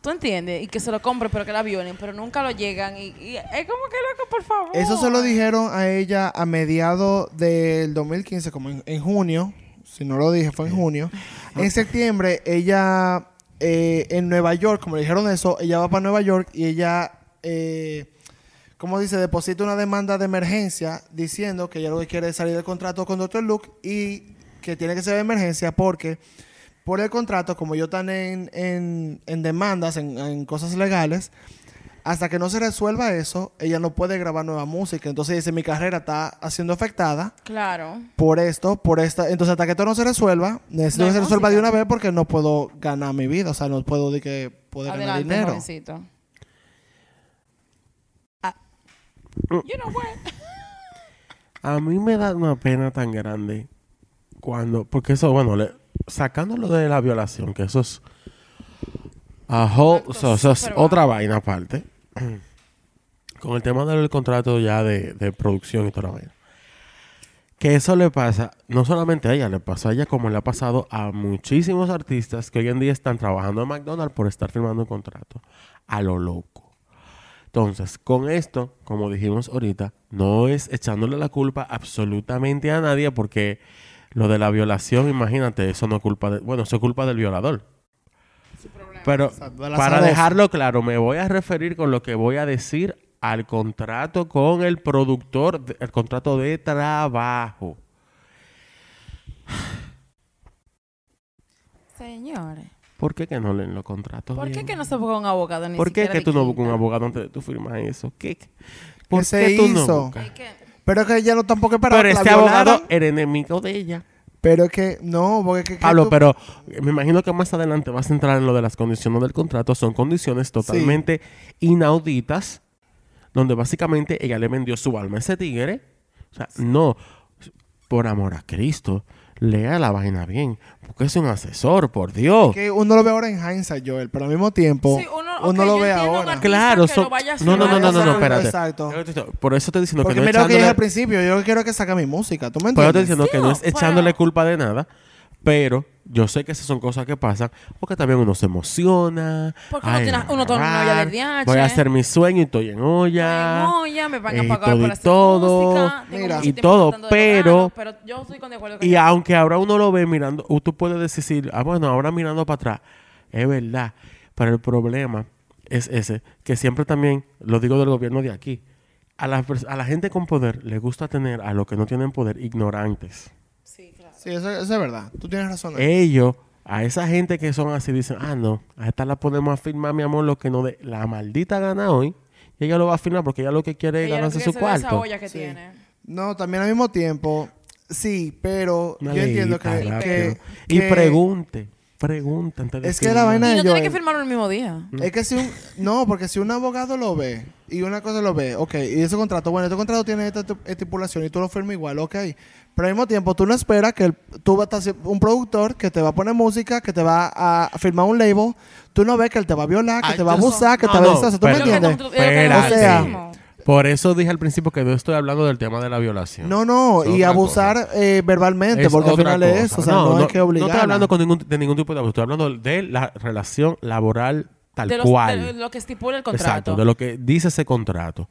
¿tú entiendes? Y que se lo compren, pero que la violen, pero nunca lo llegan. Y, y es como que, loco, por favor. Eso se lo dijeron a ella a mediados del 2015, como en, en junio. Si no lo dije, fue en junio. En septiembre, ella eh, en Nueva York, como le dijeron eso, ella va para Nueva York y ella, eh, ¿cómo dice? Deposita una demanda de emergencia diciendo que ella lo que quiere es salir del contrato con Dr. Luke y que tiene que ser de emergencia porque por el contrato, como ellos están en, en, en demandas, en, en cosas legales, hasta que no se resuelva eso, ella no puede grabar nueva música. Entonces dice, mi carrera está siendo afectada Claro. por esto, por esta. Entonces hasta que esto no se resuelva, necesito No que se resuelva música. de una vez porque no puedo ganar mi vida. O sea, no puedo de que poder ganar Adelante, dinero. jovencito. Ah. You know what? A mí me da una pena tan grande cuando, porque eso, bueno, le- sacándolo de la violación, que eso es, a whole- Acto so- eso es súper otra vaina aparte, con el tema del contrato ya de, de producción y toda la vaina. Que eso le pasa, no solamente a ella, le pasa a ella como le ha pasado a muchísimos artistas que hoy en día están trabajando en McDonald's por estar firmando un contrato a lo loco. Entonces, con esto, como dijimos ahorita, no es echándole la culpa absolutamente a nadie porque lo de la violación, imagínate, eso no es culpa de, bueno, eso es culpa del violador. Pero para dejarlo claro, me voy a referir con lo que voy a decir al contrato con el productor, el contrato de trabajo. Señores, ¿Por qué que no leen los contratos? ¿por qué bien? que no se busca un abogado ni ¿Por qué que tú no buscas un abogado antes de tú firmas eso? ¿Qué? ¿Por se qué tú no hizo? buscas? Es que- Pero que ella no tampoco es para Pero este abogado era enemigo de ella. Pero es que, no, porque que, que Pablo, tú- pero me imagino que más adelante vas a entrar en lo de las condiciones del contrato. Son condiciones totalmente inauditas, donde básicamente ella le vendió su alma a ese tigre. O sea, no, por amor a Cristo, lea la vaina bien, porque es un asesor, por Dios. que uno lo ve ahora en hindsight, Joel, pero al mismo tiempo Sí, uno, uno lo ve ahora. Claro, a no, no, no, no, no, no, espérate. Exacto. Por eso te diciendo Porque que no mira lo que echándole- al principio, yo quiero es que saque mi música, ¿tú me Pero yo estoy entiendes? diciendo que no es Sí, echándole pero- culpa de nada, pero yo sé que esas son cosas que pasan porque también uno se emociona. Porque uno Ay, tiene- uno toma una olla del grabar, DH. Voy a hacer mi sueño y estoy en olla. No, ya me van a y pagar todo y para hacer todo. música. Mira. Y todo, de pero- pero yo estoy con de acuerdo con Y aunque ahora uno lo ve mirando, tú puedes decir, ah, bueno, ahora mirando para atrás, es verdad. Pero el problema es ese, que siempre también, lo digo del gobierno de aquí, a la, a la gente con poder le gusta tener a los que no tienen poder ignorantes. Sí. Sí, eso, eso es verdad. Tú tienes razón. Ellos, a esa gente que son así, dicen, ah, no, a esta la podemos afirmar, mi amor, lo que no de la maldita gana hoy. Y ella lo va a afirmar porque ella lo que quiere es ganarse su cuarto. olla que Sí. tiene. No, también al mismo tiempo, sí, pero Una yo entiendo que. Y que- pregunte, pregunta antes de Es que la vaina Y de no tiene Joel- que firmarlo el mismo día. Es que si un... No, porque si un abogado lo ve y una cosa lo ve, ok, y ese contrato, bueno, este contrato tiene esta esti- estipulación y tú lo firmas igual, ok. Pero al mismo tiempo tú no esperas que el- tú vas a estar un productor que te va a poner música, que te va a firmar un label, tú no ves que él te va a violar, que Ay, te va a yo- abusar, que no, te va a no, deshacer, ¿tú me pero- entiendes? Lo que- lo que- Espérate. O sea- mismo. Por eso dije al principio que no estoy hablando del tema de la violación. No, no, Es y abusar eh, verbalmente, Es porque al final es eso, o sea, no, hay que obligar. No estoy hablando con ningún, de ningún tipo de abuso, estoy hablando de la relación laboral tal de, los- cual. de lo que estipula el contrato. Exacto, de lo que dice ese contrato.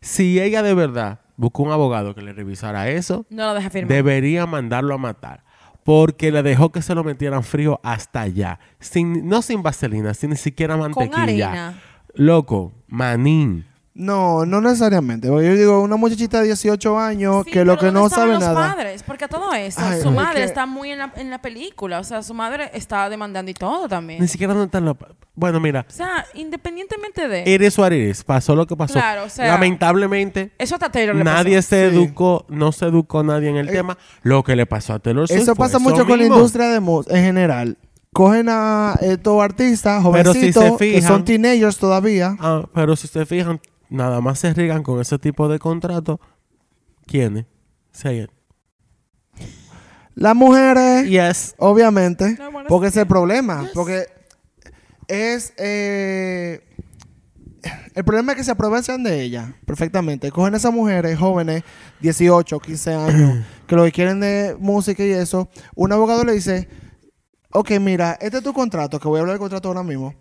Si ella de verdad buscó un abogado que le revisara eso, No lo deja firmar. debería mandarlo a matar. Porque le dejó que se lo metieran frío hasta allá. Sin, no sin vaselina, sin ni siquiera mantequilla. harina. Loco, manín. No, no necesariamente. Porque yo digo, una muchachita de 18 años Sí, que lo pero que ¿dónde no estaban sabe los nada. padres? Porque a todo esto, Ay, su es madre que- está muy en la, en la película. O sea, su madre está demandando y todo también. Ni siquiera no están los... Bueno, mira, O sea, independientemente de... Eres it is. Pasó lo que pasó. Claro, o sea, Lamentablemente, Eso hasta Taylor le nadie pasó. se Sí. educó, no se educó nadie en el Eh, tema. Lo que le pasó a Taylor Swift Eso fue pasa mucho con la mismo. industria de música en general. Cogen a estos artistas Pero si jovencitos se que fijan- son teenagers todavía. Ah, pero si se fijan, nada más se rigan con ese tipo de contrato. ¿Quiénes? Say. Las mujeres, Yes. obviamente, No, bueno, porque es el problema. Porque es... eh, el problema es que se aprovechan de ella perfectamente. Cogen a esas mujeres jóvenes, 18, 15 años, que lo que quieren de música y eso. Un abogado le dice, ok, mira, este es tu contrato, que voy a hablar del contrato ahora mismo.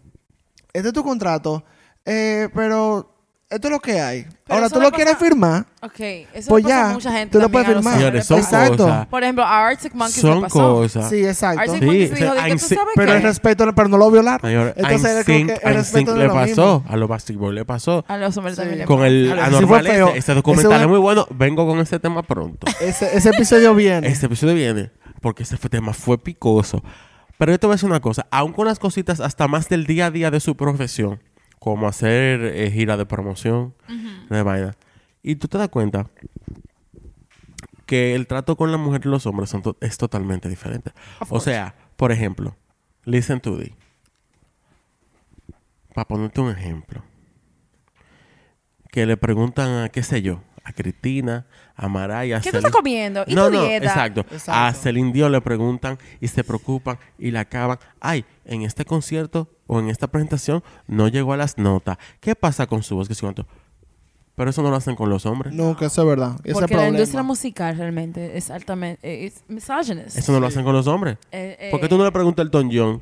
Este es tu contrato, eh, pero esto es lo que hay. Ahora, tú lo quieres firmar, Ok, eso pues ya, mucha gente tú lo puedes firmar. Señores, son Exacto. cosas. Por ejemplo, a Arctic Monkeys le Son pasó. cosas. sí, exacto. Arctic Sí, Monkeys o dijo, sea, tú sabes Pero qué? el respeto, pero no lo violaron. Señor, Entonces, que NSYNC- el respeto le pasó. mismo. A los Backstreet Boys le pasó. A los hombres Sí. también le Con el anormal este. Este Ese documental es muy bueno. Vengo con ese tema pronto. Ese, ese episodio viene. Este episodio viene porque ese tema fue picoso. Pero yo te voy a decir una cosa. Aún con las cositas hasta más del día a día de su profesión, como hacer eh, gira de promoción, de vaina. Y tú te das cuenta que el trato con la mujer y los hombres son to- es totalmente diferente. O sea, por ejemplo, listen to this. Para ponerte un ejemplo. Que le preguntan a, qué sé yo, a Cristina, a Maraya, a ¿Qué tú Celine- estás comiendo? ¿Y no, tu no, dieta? exacto. Exacto. A Celine Dion le preguntan y se preocupan y la acaban. Ay, en este concierto o en esta presentación no llegó a las notas. ¿Qué pasa con su voz? Que cuánto? Pero eso no lo hacen con los hombres. Nunca, eso es verdad. Ese Porque la industria musical realmente es altamente es misogynist. Eso no lo hacen con los hombres. Eh, eh, ¿Por qué tú no le preguntas al Elton John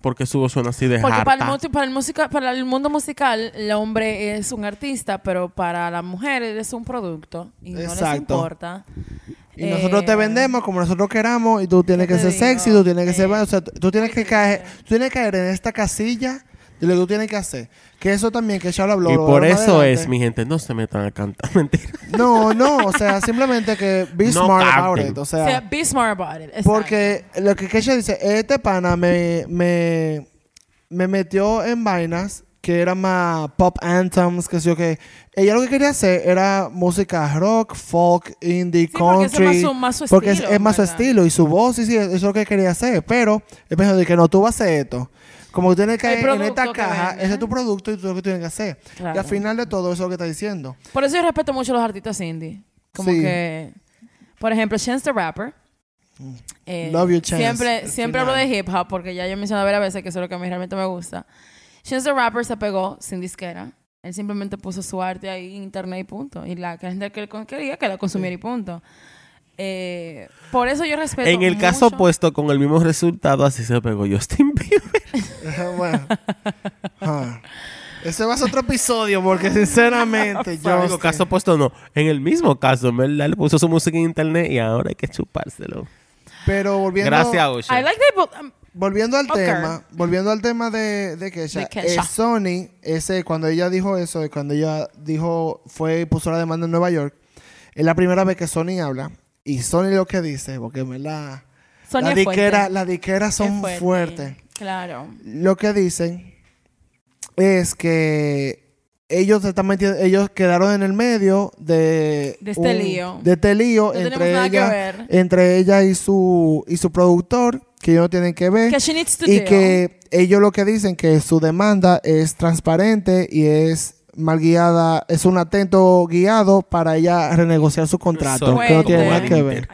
por qué su voz suena así de Porque para el, para, el música, para el mundo musical, el hombre es un artista, pero para la mujer es un producto. Y no les Exacto. importa. Y nosotros te Eh, vendemos como nosotros queramos y tú tienes ¿qué que ser sexy, digo? tú tienes que ser... Eh, O sea, tú tienes que caer, tú tienes que caer en esta casilla de lo que tú tienes que hacer. Que eso también, que ya lo habló. Y por eso adelante. es, mi gente, no se metan a cantar. Mentira. No, no, o sea, simplemente que be No smart about it. O o sea, sea, be smart about it. exacto. porque lo que Kesha dice, este pana me, me, me metió en vainas que eran más pop anthems, que sé yo que ella lo que quería hacer era música rock, folk, indie, Sí, porque ese es country. más su- más su porque es, estilo, es más su estilo y su voz, sí, sí, eso es lo que quería hacer. Pero él pensó de que no, tú vas a hacer esto. Como tú tienes que caer en esta caja, ese es tu producto y tú lo que tienes que hacer. Claro. Y al final de todo, eso es lo que está diciendo. Por eso yo respeto mucho a los artistas indie. Como Sí. que, por ejemplo, Chance the Rapper. eh, Love you, Chance. Siempre, siempre hablo de hip hop porque ya yo mencioné varias veces que eso es lo que a mí realmente me gusta. Chance the Rapper se pegó sin disquera. Él simplemente puso su arte ahí en internet y punto. Y la gente que él quería que la consumiera y punto. Eh, por eso yo respeto En el caso opuesto, con el mismo resultado, así se pegó Justin Bieber. bueno. Ah. Ese va a ser otro episodio porque sinceramente Yo digo, caso opuesto no. En el mismo caso, en verdad, le puso su música en internet y ahora hay que chupárselo. Pero volviendo... Gracias, Ocean. I like that, but, um, volviendo al tema, volviendo al tema de, de Kesha, De Kesha. eh, Sony, ese, cuando ella dijo eso, cuando ella dijo, fue y puso la demanda en Nueva York, es la primera vez que Sony habla, y Sony lo que dice, porque me la, Sony la diquera, las diqueras son fuerte. fuertes. Claro. Lo que dicen es que ellos se están metiendo, ellos quedaron en el medio de, De este lío. de este lío No entre ella, entre ella y su y su productor, que ellos no tienen que ver Que she needs to y deal. que ellos lo que dicen que su demanda es transparente y es mal guiada, es un atento guiado para ella renegociar su contrato, que no tiene nada que ver.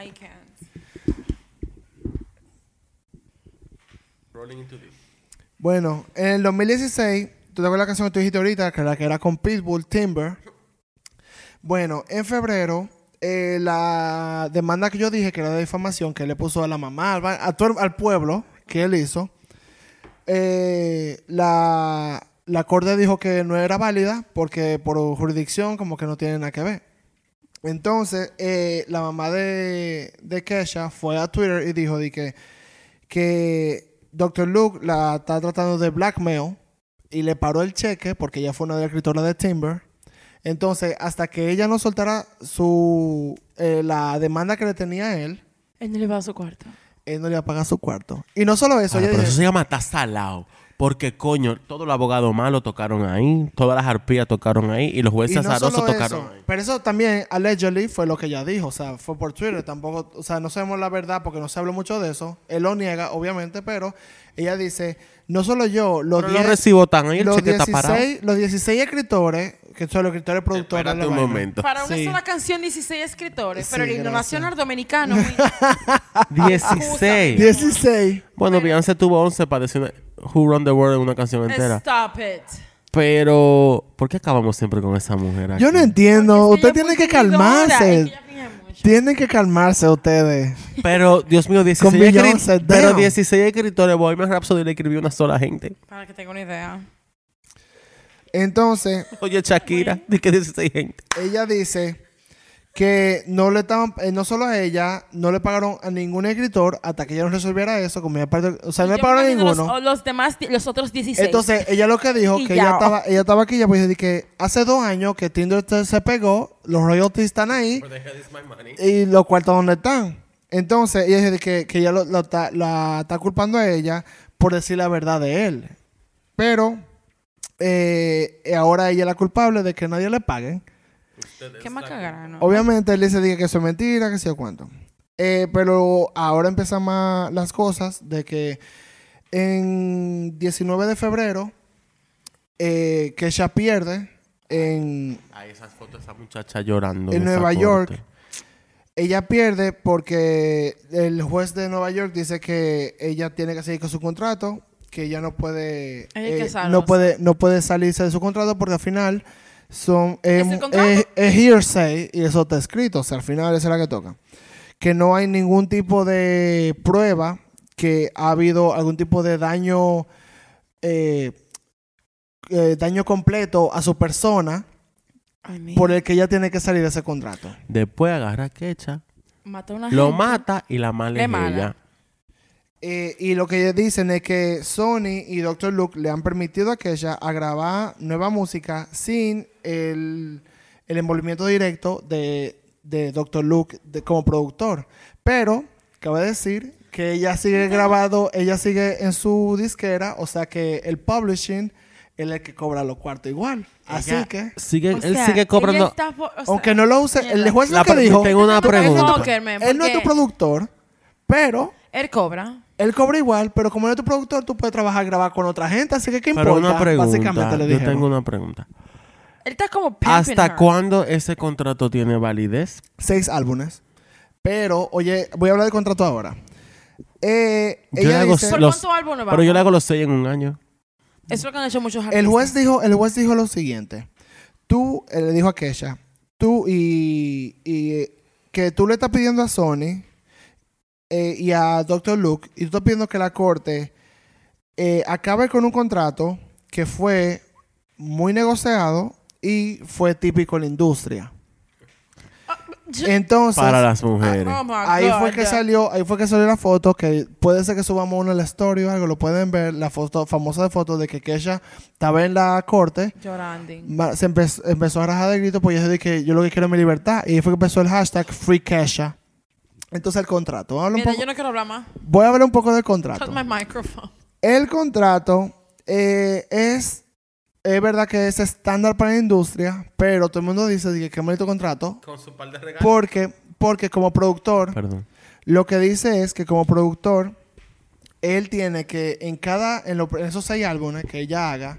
Bueno, en el 2016, tú te acuerdas la canción que tú dijiste ahorita, que la que era con Pitbull, Timber. Bueno, en febrero, eh, la demanda que yo dije que era de difamación, que le puso a la mamá, al pueblo, que él hizo, eh, la, la corte dijo que no era válida porque por jurisdicción como que no tiene nada que ver. Entonces, eh, la mamá de, de Kesha fue a Twitter y dijo de que, que Dr. Luke la está tratando de blackmail y le paró el cheque porque ella fue una de las escritoras de Timber. Entonces, hasta que ella no soltara su eh, la demanda que le tenía a él, Él no le va a su cuarto. él no le iba a pagar su cuarto. Y no solo eso, Ah, ella pero dice- eso se llama estar salado. Porque, coño, todos los abogados malos tocaron ahí, todas las arpías tocaron ahí y los Y jueces no azarosos solo tocaron eso, ahí. pero eso también allegedly fue lo que ella dijo, o sea, fue por Twitter, tampoco, o sea, no sabemos la verdad porque no se habló mucho de eso. Él lo niega, obviamente, pero ella dice, no solo yo, los Pero los 10 recibos están ahí, el los cheque está parado. 16, los 16 escritores, que son los escritores productores de Espérate un vaina. momento. Para una Sí. sola canción, 16 escritores. Pero Sí, el himno nacional dominicano. muy- 16. 16. Bueno, Beyoncé tuvo 11 para decir una- Who Run the World en una canción entera. Stop it. Pero, ¿por qué acabamos siempre con esa mujer aquí? Yo no entiendo, Porque es usted ella tiene es que calmarse. Tienen que calmarse ustedes. Pero, Dios mío, 16 Con Beyoncé, escri- Pero damn. 16 escritores, Bohemian Rhapsody le escribió una sola gente. Para que tenga una idea. Entonces, Oye, Shakira, di que 16 gente. ella dice que no le estaban, eh, no solo a ella, no le pagaron a ningún escritor hasta que ella no resolviera eso, como ella parte- o sea, no le pagaron a ninguno. Los, los demás, los otros 16. Entonces, ella lo que dijo, Y que ya. ella estaba, ella estaba aquí, ella pues dice que hace dos años que Tinder se- pegó, los royalties están ahí, y los cuartos donde están. Entonces, ella dice que, que ella lo, lo está, la está culpando a ella por decir la verdad de él. Pero, eh, ahora ella es la culpable de que nadie le pague. Qué más cagarano. Obviamente él dice dice que eso es mentira, que sé cuánto. Eh, pero ahora empiezan más las cosas de que en 19 de febrero, eh, que ella pierde en, Ay, esas fotos de esa muchacha llorando. En Nueva corte. York. ella pierde porque el juez de Nueva York dice que ella tiene que seguir con su contrato, que ella no puede, Ella hay que eh, no puede, no puede salirse de su contrato porque al final son eh, ¿Es hearsay y eso está escrito, o sea, al final esa es la que toca. Que no hay ningún tipo de prueba que ha habido algún tipo de daño eh, eh, daño completo a su persona por el que ella tiene que salir de ese contrato. Después agarra a Kecha, Mata a una lo gente. mata y la mala es mala. ella. Eh, y lo que ellos dicen es que Sony y Dr. Luke le han permitido a Kesha a grabar nueva música sin el, el envolvimiento directo de, de Dr. Luke de- como productor. Pero, cabe decir que ella sigue grabado, ella sigue en su disquera, o sea que el publishing es el que cobra los cuartos igual. Así Ella que, Sigue, él sea, sigue cobrando. está po- o sea, aunque no lo use, el juez lo que dijo, tengo una pregunta. él no es tu productor, pero... Él cobra. Él cobra igual, pero como no es tu productor, tú puedes trabajar grabar con otra gente, así que ¿qué importa? Pero una pregunta. Básicamente le Yo tengo una pregunta. Él está como pimping ¿Hasta her. cuándo ese contrato tiene validez? Seis álbumes. Pero, oye, voy a hablar del contrato ahora. Eh, Yo ella le hago dice- ¿Por los- cuántos álbumes Pero yo le hago los seis en un año. Eso es lo que han hecho muchos artistas. el juez dijo, el juez dijo lo siguiente. Tú, él le dijo a Kesha, tú y, y, eh, que tú le estás pidiendo a Sony eh, y a Dr. Luke, y tú estás pidiendo que la corte eh, acabe con un contrato que fue muy negociado y fue típico en la industria. Entonces, Para las mujeres. Oh ahí fue que salió, ahí fue que salió la foto, que puede ser que subamos una en la story o algo, lo pueden ver, la foto famosa de foto de que Kesha estaba en la corte, Llorando. se empe- empezó a rajar de grito, pues yo dije que yo lo que quiero es mi libertad, y ahí fue que empezó el hashtag Free Kesha. Entonces el contrato, Vamos a hablar un Mira, poco- yo no quiero hablar más. voy a hablar un poco del contrato. My microphone. El contrato eh, es, es verdad que es estándar para la industria, pero todo el mundo dice que qué bonito contrato, Con su par de regalos. porque, porque como productor, Perdón. lo que dice es que como productor, él tiene que en cada, en, lo- en esos seis álbumes que ella haga,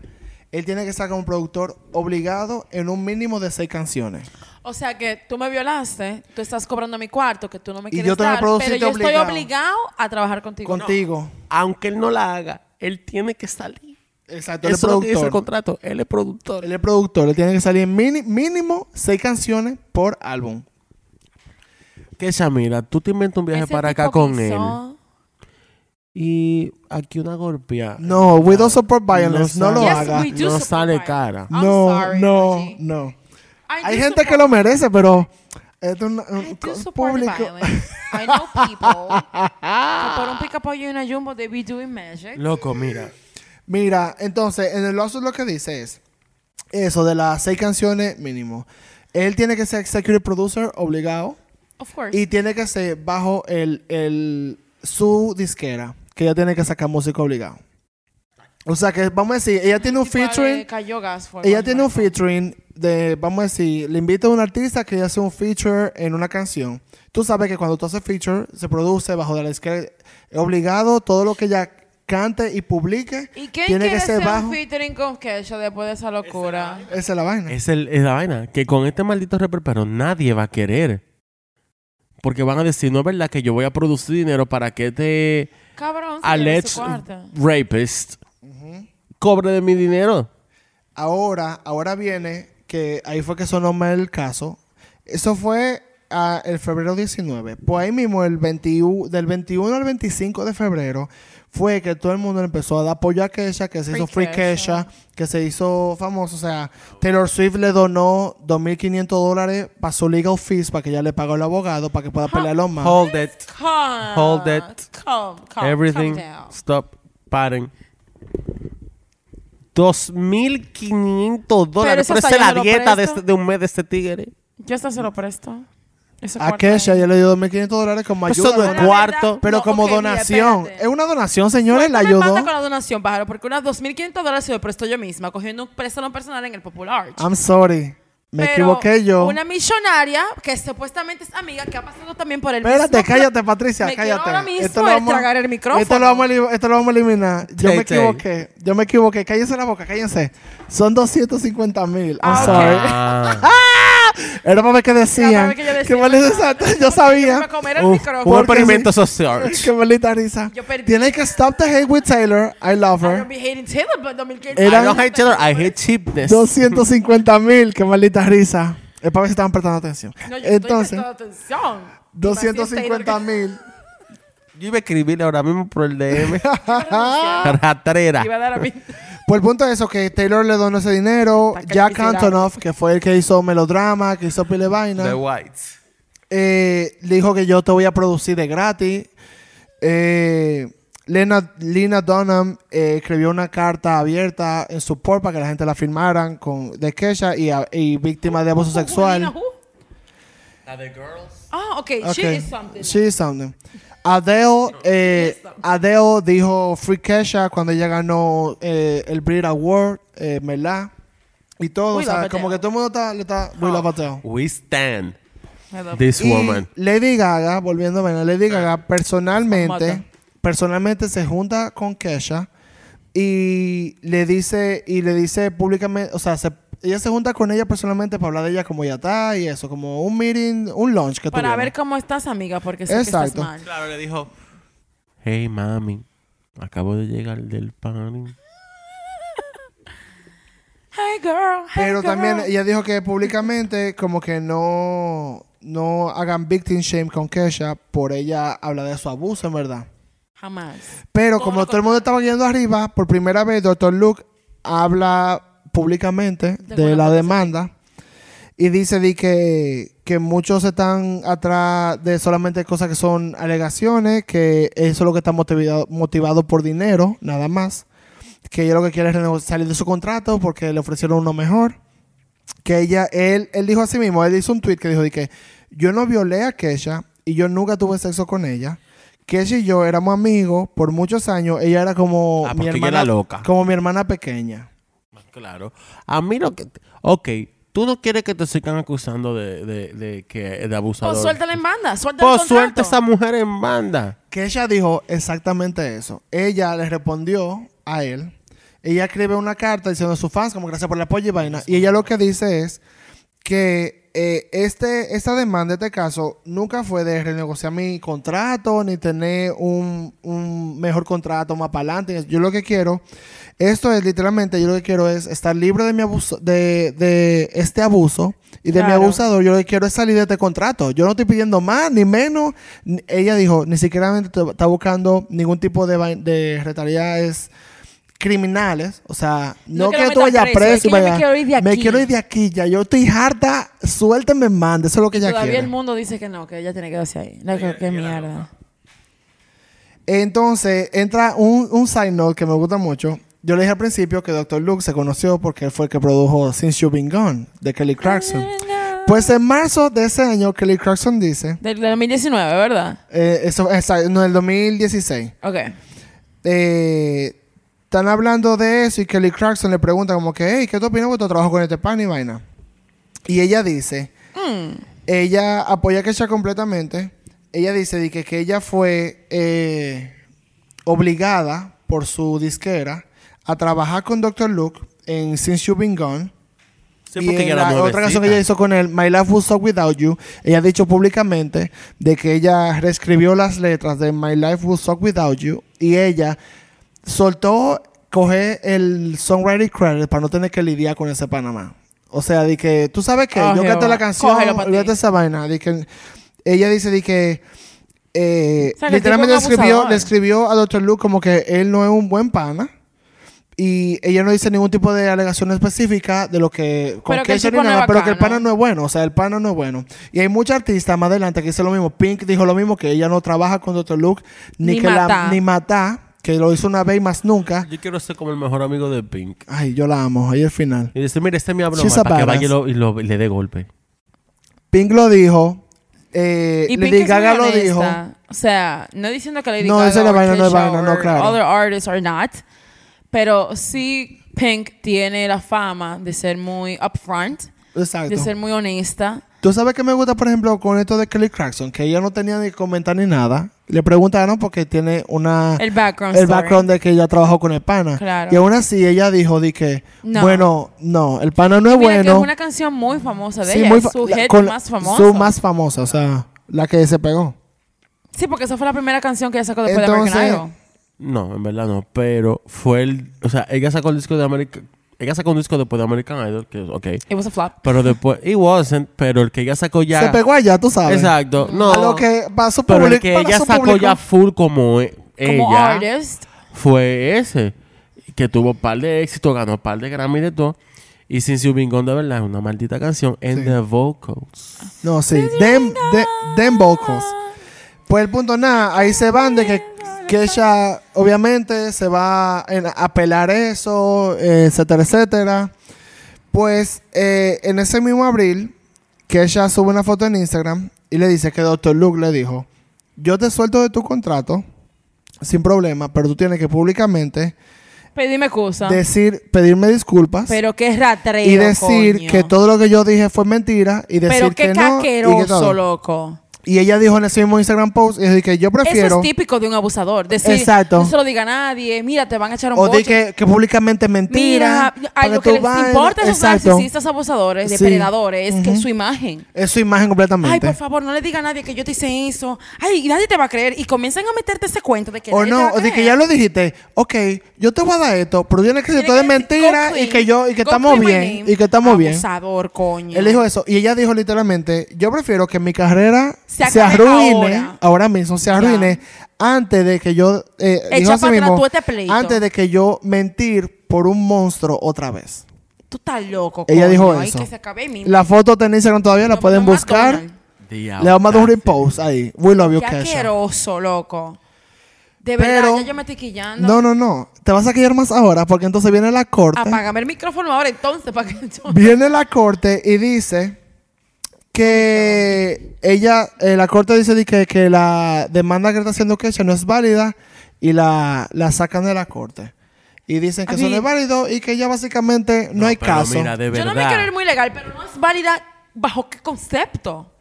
él tiene que estar como productor obligado en un mínimo de seis canciones. O sea que tú me violaste, tú estás cobrando mi cuarto, que tú no me Y quieres yo tengo que dar, pero yo estoy obligado. a trabajar contigo. Contigo. Aunque él no la haga, él tiene que salir. Exacto, él es dice el productor. contrato. Él es productor. Él es productor, él tiene que salir mínimo seis canciones por álbum. Que mira, tú te inventas un viaje Ese para acá con él. Y aquí una golpea. No, we don't support violence, no, No lo Yes, haga. we do No sale violence. cara. I'm No, sorry, no, no. Hay gente que lo merece, pero esto es un, un público. I know people que por un pica pollo y una jumbo they be doing magic. Loco, mira. Mira, entonces, en el lawsuit lo que dice es eso de las seis canciones mínimo. Él tiene que ser executive producer obligado Of course. y tiene que ser bajo el, el su disquera, que ella tiene que sacar música obligado. O sea que vamos a decir, ella tiene un featuring, cayó gas fue ella tiene un featuring de, vamos a decir, le invita a un artista que hace un feature en una canción. Tú sabes que cuando tú haces feature, se produce bajo de la es obligado todo lo que ella cante y publique, ¿Y quién tiene quiere que ser bajo. un featuring con Kesha después de esa locura? Esa es la vaina. Es, el, es la vaina. Que con este maldito reperpero nadie va a querer. Porque van a decir, no es verdad que yo voy a producir dinero para que este Cabrón, alleged rapist cobre de mi dinero. Ahora, ahora viene que ahí fue que sonó mal el caso. Eso fue ah, el febrero 19. Pues ahí mismo, el 21, del 21 al 25 de febrero, fue que todo el mundo empezó a dar apoyo a Kesha, que se Free hizo Free Kesha. Kesha, que se hizo famoso. O sea, Taylor Swift le donó 2.500 dólares para su legal fees, para que ella le pagó al abogado, para que pueda pelearlo más. Hold it. Calm. Hold it. Calm, calm, Everything. calm down. Stop. Paren. 2.500 dólares. Pero esa es yo la me dieta de, este- de un mes de este tigre. Yo hasta se lo presto. Ese A Kesha ella le dio 2.500 dólares como Pues ayuda. eso cuarto. verdad, Pero no, como ok, mira, donación. es una donación, señores, la ¿Cuánto me ayudó. manda con la donación, pájaro? Porque unas 2.500 dólares se lo presto yo misma, cogiendo un préstamo personal en el Popular. I'm sorry. Me Pero equivoqué yo. Una millonaria que supuestamente es amiga, que ha pasado también por el Espérate, mismo cállate, Patricia, Me quiero cállate. ahora mismo tragar el micrófono. Esto lo vamos a, esto lo vamos a eliminar. Yo Tay, me equivoqué. Yo me equivoqué. Cállense la boca, cállense. Son 250 mil. I'm Ah, ok. sorry. Ah. Era para ver qué decían. yo decía. Qué maldita exacto. Yo sabía. me comer el Un, micrófono. un Porque experimento social. Qué maldita risa. Yo perdí. Tienes que stop the hate with Taylor. I love I don't her. be hating Taylor, but 2.500 Era- I don't hate Taylor, I hate cheapness. 250 mil. Qué maldita risa. Es para ver si estaban prestando atención. No, yo Entonces, estoy prestando atención. 250 mil. Yo iba a escribirle ahora mismo por el DM. Iba Ratrera. a dar a mí. Pues el punto es eso, que Taylor le donó ese dinero. Jack. Antonoff, que fue el que hizo Melodrama, que hizo Pile The Vaina, Whites. eh, dijo que yo te voy a producir de gratis. Eh, Lena, Lena Dunham eh, escribió una carta abierta en support para que la gente la firmaran con, de Kesha y, a- y víctima de abuso sexual. Who? The Girls. Ah, okay. She is something. She is something. Adele, eh, Adele dijo Free Kesha cuando ella ganó eh, el Brit Award, eh, ¿verdad? Y todo, We o sea, love como Adele. que todo el mundo está, le está, we love Adele. We stand this Y woman. Lady Gaga, volviendo a ver, Lady Gaga Mata. personalmente, personalmente se junta con Kesha y le dice, y le dice públicamente, o sea, se- ella se junta con ella personalmente para hablar de ella como ya está y eso, como un meeting, un lunch que Para tuvieron. ver cómo estás, amiga, porque sé que Exacto. estás mal. Claro, le dijo, hey mami, acabo de llegar del party. Hey, girl. hey, Pero girl. también ella dijo que públicamente como que no, no hagan victim shame con Kesha por ella hablar de su abuso, en verdad. Jamás. Pero Todo como lo todo el mundo estaba yendo arriba, por primera vez Dr. Luke habla públicamente De la demanda y dice di que, que muchos están atrás de solamente cosas que son alegaciones, que eso es lo que está motivado, motivado por dinero, nada más. Que ella lo que quiere es salir de su contrato porque le ofrecieron uno mejor. Que ella, él, él dijo así mismo, él hizo un tweet que dijo de que yo no violé a Kesha y yo nunca tuve sexo con ella. Kesha y yo éramos amigos por muchos años. Ella era como Ah, mi hermana, era loca. como mi hermana pequeña. Claro. A mí lo que... Ok, tú no quieres que te sigan acusando de, de, de que de abusador. Pues suéltala en banda, suéltala Pues el suelta a esa mujer en banda. Que ella dijo exactamente eso. Ella le respondió a él. Ella escribe una carta diciendo a sus fans como gracias por el apoyo y vaina. Y ella lo que dice es que eh, este, esta demanda, este caso, nunca fue de renegociar mi contrato ni tener un, un mejor contrato más para adelante. Yo lo que quiero, esto es literalmente, yo lo que quiero es estar libre de mi abuso, de, de este abuso y de mi Claro. abusador. Yo lo que quiero es salir de este contrato. Yo no estoy pidiendo más ni menos. Ella dijo, ni siquiera está buscando ningún tipo de, de retaliaciones criminales. O sea, No no, que que, tú vayas preso, es preso. que yo me quiero ir de Me aquí. quiero ir de aquí ya. Yo estoy harta. Suélteme mande. Eso es lo que ella Todavía quiere. el mundo dice que no, que ella tiene que quedarse ahí. No, que, que mierda. Entonces, entra un, un side note que me gusta mucho. Yo le dije al principio que Dr. Luke se conoció porque él fue el que produjo Since You've Been Gone de Kelly Clarkson. Pues en marzo de ese año, Kelly Clarkson dice, Del, del 2019, ¿verdad? eh, eso, esa- no, el 2016, Ok. eh, están hablando de eso y Kelly Clarkson le pregunta como que, hey, ¿qué tú opinas de tu trabajo con este pan y vaina? Y ella dice, Mm. ella apoya a Kesha completamente. Ella dice de que, que ella fue eh, obligada por su disquera a trabajar con Dr. Luke en Since You've Been Gone. Sí, y porque en la otra canción que ella hizo con él, My Life Will Suck Without You, ella ha dicho públicamente de que ella reescribió las letras de My Life Will Suck Without You y ella soltó coger el songwriting credit para no tener que lidiar con ese Panamá. O sea, de que tú sabes que Oh, yo canté Jehová. la canción, olvídate esa vaina, de que ella dice de que eh, O sea, literalmente escribió, abusador. le escribió a Dr. Luke como que él no es un buen pana. Y ella no dice ningún tipo de alegación específica de lo que con Pero que el no nada, pero que el pana no es bueno, o sea, el pana no es bueno. Y hay muchos artistas más adelante que dicen lo mismo. Pink dijo lo mismo, que ella no trabaja con Dr. Luke, ni, Ni que la ni mata, que lo hizo una vez y más nunca. Yo quiero ser como el mejor amigo de Pink. Ay, yo la amo, ahí el final. Y dice, mira, este es mi broma She's a para que vaya y, lo- y lo- y le dé golpe. Pink lo dijo, eh, Y Lady Gaga lo dijo. O sea, no diciendo que Lady No, Gaga esa es la vaina, no es vaina, no, claro. Other artists are not. Pero sí, Pink tiene la fama de ser muy upfront, Exacto. de ser muy honesta. Tú sabes que me gusta, por ejemplo, con esto de Kelly Clarkson, que ella no tenía ni comentar ni nada. Le preguntaron porque tiene una El background el story. background de que ella trabajó con el pana. Claro. Y aún así ella dijo de que, No. bueno, no, el pana no es Mira, que bueno. es una canción muy famosa de Sí, ella. muy es fa- su la- hit más famoso. Su más famosa, o sea, la que se pegó. Sí, porque esa fue la primera canción que ella sacó después Entonces- de American Idol. No, en verdad no. Pero fue el... O sea, ella sacó el disco de American... Ella sacó un disco después de American Idol, que es ok. It was a flop. Pero después... It wasn't, pero el que ella sacó ya... Se pegó allá, tú sabes. Exacto. No. A lo que para su pero el que ella sacó público. ya full como e- Como ella artist. fue ese. Que tuvo un par de éxitos, ganó un par de Grammy de todo. Y Since You've Been Gone, de verdad, es una maldita canción. En Sí. the vocals. No, sí. Them, them vocals. Pues el punto nada, ahí se van de que, que ella obviamente se va a apelar eso, etcétera, etcétera. Pues eh, en ese mismo abril, que ella sube una foto en Instagram y le dice que Dr. Luke le dijo, yo te suelto de tu contrato sin problema, pero tú tienes que públicamente Pedime excusa. decir, pedirme disculpas Pero qué ratreo, y decir coño. que todo lo que yo dije fue mentira y decir Pero qué que no todo. caqueroso, loco. Y ella dijo en ese mismo Instagram post, dijo que yo Eso prefiero, es típico de un abusador. Decir, Exacto. no se lo diga a nadie. Mira, te van a echar un o de boche. que, que públicamente es mentira. Mira, a lo que les importa a esos Exacto. narcisistas abusadores, Sí. depredadores, es que Ujú. su imagen. Es su imagen completamente. Ay, por favor, no le diga a nadie que yo te hice eso. Ay, y nadie te va a creer. Y comienzan a meterte ese cuento de que o nadie te va no, o de que ya lo dijiste, ok, yo te voy a dar esto, pero tienes que decir todo es mentira "Go y que yo y que estamos bien name". y que estamos bien. Abusador, coño. Él dijo eso y ella dijo literalmente, yo prefiero que mi carrera Se arruine ahora. ahora. mismo, se arruine antes de que yo eh, dijo así mismo, este pleito. antes de que yo mentir por un monstruo otra vez. Tú estás loco. Ella coño, dijo ay, eso. que se acabe. La foto está en Instagram todavía, la pueden no, buscar. Le vamos a dar un repost ahí. We love you, Qué asqueroso, loco. De Pero- verdad, ya yo me estoy quillando. No, no, no. Te vas a quillar más ahora porque entonces viene la corte. Apágame el micrófono ahora entonces para que yo... Viene la corte y dice que ella, eh, la corte dice de que, que la demanda que está haciendo Kesha no es válida y la, la sacan de la corte. Y dicen que A eso no es válido y que ya básicamente no, hay pero caso. Mira, de Yo verdad. no me quiero ir muy legal, pero no es válida bajo qué concepto.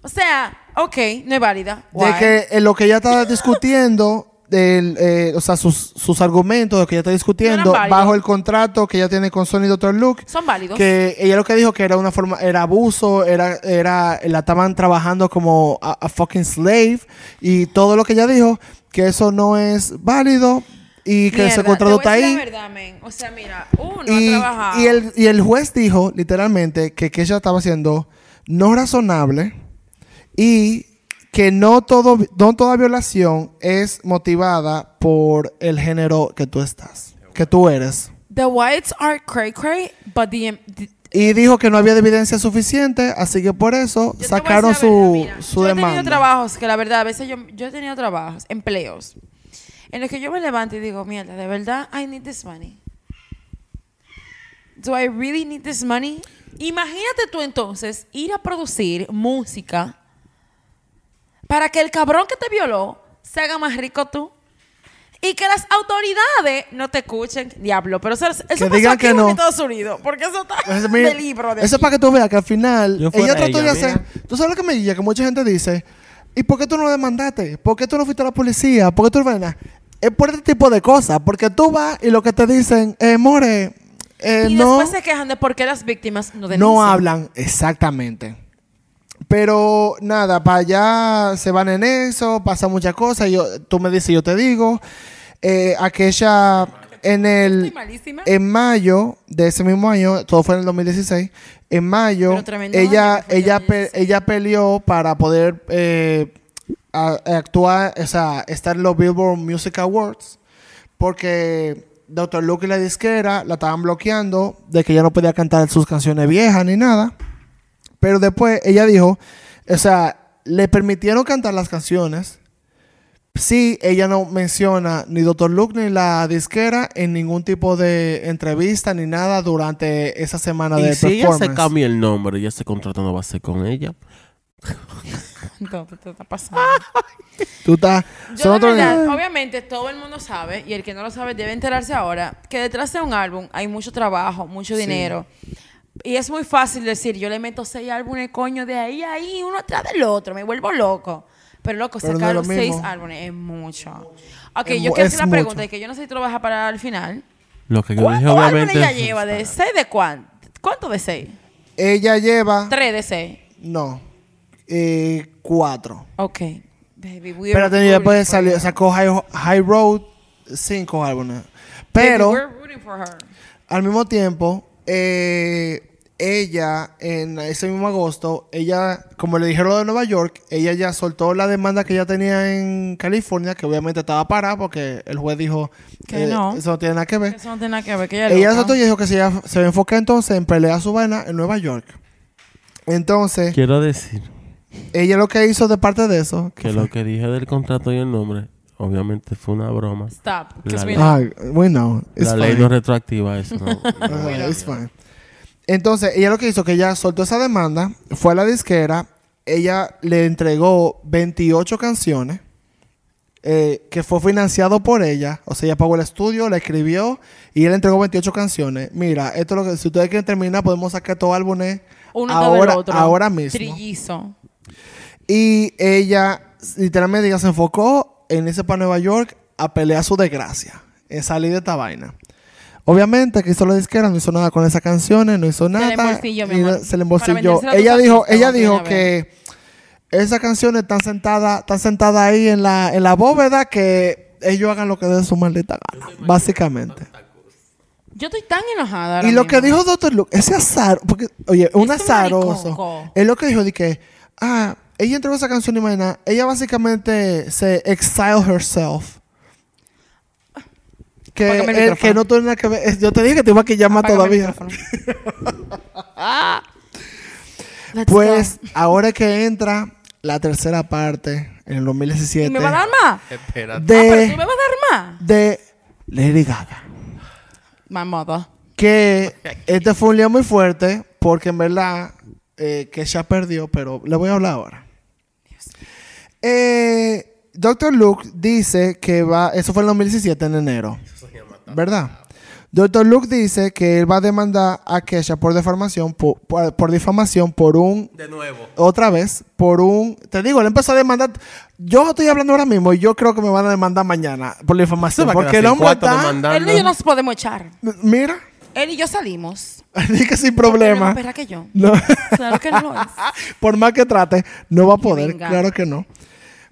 O sea, ok, no es válida. de que eh, lo que ella está discutiendo, del, eh, o sea, sus, sus argumentos, lo que ella está discutiendo, válidos. bajo el contrato que ella tiene con Sony Dr. Luke, Son válidos. que ella lo que dijo que era una forma, era abuso, era, era, la estaban trabajando como a, a fucking slave y todo lo que ella dijo, que eso no es válido y que ese Mierda, contrato te voy a está decir ahí. la verdad, men. O sea, mira, uno Y, ha trabajado. y el, y el juez dijo literalmente que, que ella estaba siendo no razonable y que no, todo, no toda violación es motivada por el género que tú estás, que tú eres. The whites are cray cray, but the, the- Y dijo que no había evidencia suficiente, así que por eso Yo sacaron la verdad, su, mira, su yo he tenido demanda. trabajos que la verdad, a veces yo, yo he tenido trabajos, empleos, en los que yo me levanto y digo, mierda, de verdad, I need this money. Do I really need this money? Imagínate tú entonces ir a producir música para que el cabrón que te violó se haga más rico tú. Y que las autoridades no te escuchen, diablo. Pero eso, eso pasó digan aquí que no. en Estados Unidos. Porque eso está Eso, mira, de libro. De eso es para que tú veas que al final ella trató de ella, hacer. mira. Tú sabes lo que me guía, que mucha gente dice, ¿y por qué tú no lo demandaste? ¿Por qué tú no fuiste a la policía? ¿Por qué tú no? Es por este tipo de cosas, porque tú vas y lo que te dicen, eh, more, eh, y no, después se quejan de por qué las víctimas no denuncian. no hablan exactamente. Pero nada, para allá se van en eso, pasa muchas cosas. Yo, tú me dices, yo te digo. Eh, aquella en el en mayo de ese mismo año, todo fue en el 2016, en mayo, ella, ella, pe- 2016. ella peleó para poder eh, a- actuar, o sea, estar en los Billboard Music Awards, porque Dr. Luke y la disquera la estaban bloqueando de que ella no podía cantar sus canciones viejas ni nada. Pero después ella dijo, o sea, le permitieron cantar las canciones. Sí, ella no menciona ni Dr. Luke ni la disquera en ningún tipo de entrevista ni nada durante esa semana de Y si ella performance. se cambia el nombre y ese contrato no va a ser con ella. No, ¿qué te está pasando? Tú estás... Yo son de otro verdad, nivel. obviamente todo el mundo sabe, y el que no lo sabe debe enterarse ahora, que detrás de un álbum hay mucho trabajo, mucho dinero. Y es muy fácil decir, yo le meto seis álbumes, coño, de ahí a ahí, uno atrás del otro, me vuelvo loco. Pero loco, Pero no es sacar lo seis mismo. álbumes es mucho. Ok, Es yo quiero es hacer la mucho. pregunta, y que yo no sé si tú lo vas a parar al final. Lo que yo dije, ¿Cuántos álbumes obviamente. ella es- lleva? ¿De seis de cuánto? ¿Cuánto de seis? Ella lleva... Tres de seis. No. Eh, cuatro. Ok. Baby, we y rooting después salió, sacó High, High Road, cinco álbumes. Baby, Pero... we're rooting for her. Al mismo tiempo, eh, ella, en ese mismo agosto, ella, como le dijeron lo de Nueva York, ella ya soltó la demanda que ella tenía en California, que obviamente estaba parada porque el juez dijo Que eh, no. eso no tiene nada que ver. Eso no tiene nada que ver, que ella soltó y dijo que se, iba- se va a enfocar entonces en pelear su vaina en Nueva York. Entonces, Quiero decir ella lo que hizo de parte de eso... que lo que dije del contrato y el nombre, obviamente fue una broma. Stop. La we ley. know. Ay, we know. It's La ley no retroactiva, eso no. It's fine. Entonces, ella lo que hizo que ella soltó esa demanda, fue a la disquera, ella le entregó 28 canciones eh, que fue financiado por ella, o sea, ella pagó el estudio, la escribió y él entregó 28 canciones. Mira, esto es lo que si ustedes quieren terminar, podemos sacar todo álbumes Uno ahora, otro. ahora mismo. Trillizo. Y ella, literalmente, ella se enfocó en irse para Nueva York a pelear su desgracia, en salir de esta vaina. Obviamente que hizo la disquera, no hizo nada con esas canciones, no hizo le nada. embolsilló, mi y amor. se le embolsilló. Ella dijo, ella dijo que esas canciones están sentadas, están sentadas ahí en la, en la bóveda que ellos hagan lo que den su maldita gana, básicamente. Yo estoy tan enojada. ahora Y lo que dijo Dr. Luke, ese azar, porque, oye, un un azaroso. Es lo que dijo de que, ah, ella entregó esa canción y mañana, ella básicamente se exile herself. Que, el el, que no tiene nada que ver. Yo te dije que te iba a que llama Apágame el todavía. Pues go. ahora que entra la tercera parte en el 2017 ¿Y me va a dar más? Espérate. Ah, pero de, tú me vas a dar más. de Lady Gaga. My mother. Que este fue un lío muy fuerte porque en verdad eh, que ya perdió, pero le voy a hablar ahora. Eh, Dr. Luke dice que va, eso fue en el 2017 en enero, ¿verdad? Dr. Luke dice que él va a demandar a Kesha por difamación, por, por- por difamación por un De nuevo. otra vez por un. Te digo, él empezó a demandar. Yo estoy hablando ahora mismo y yo creo que me van a demandar mañana por la información. Porque el hombre está. Él y yo nos podemos echar. Mira, Él y yo salimos. dije que sin más problema. perra que yo. No, Claro que no lo es. por más que trate, no va a poder. Claro que no.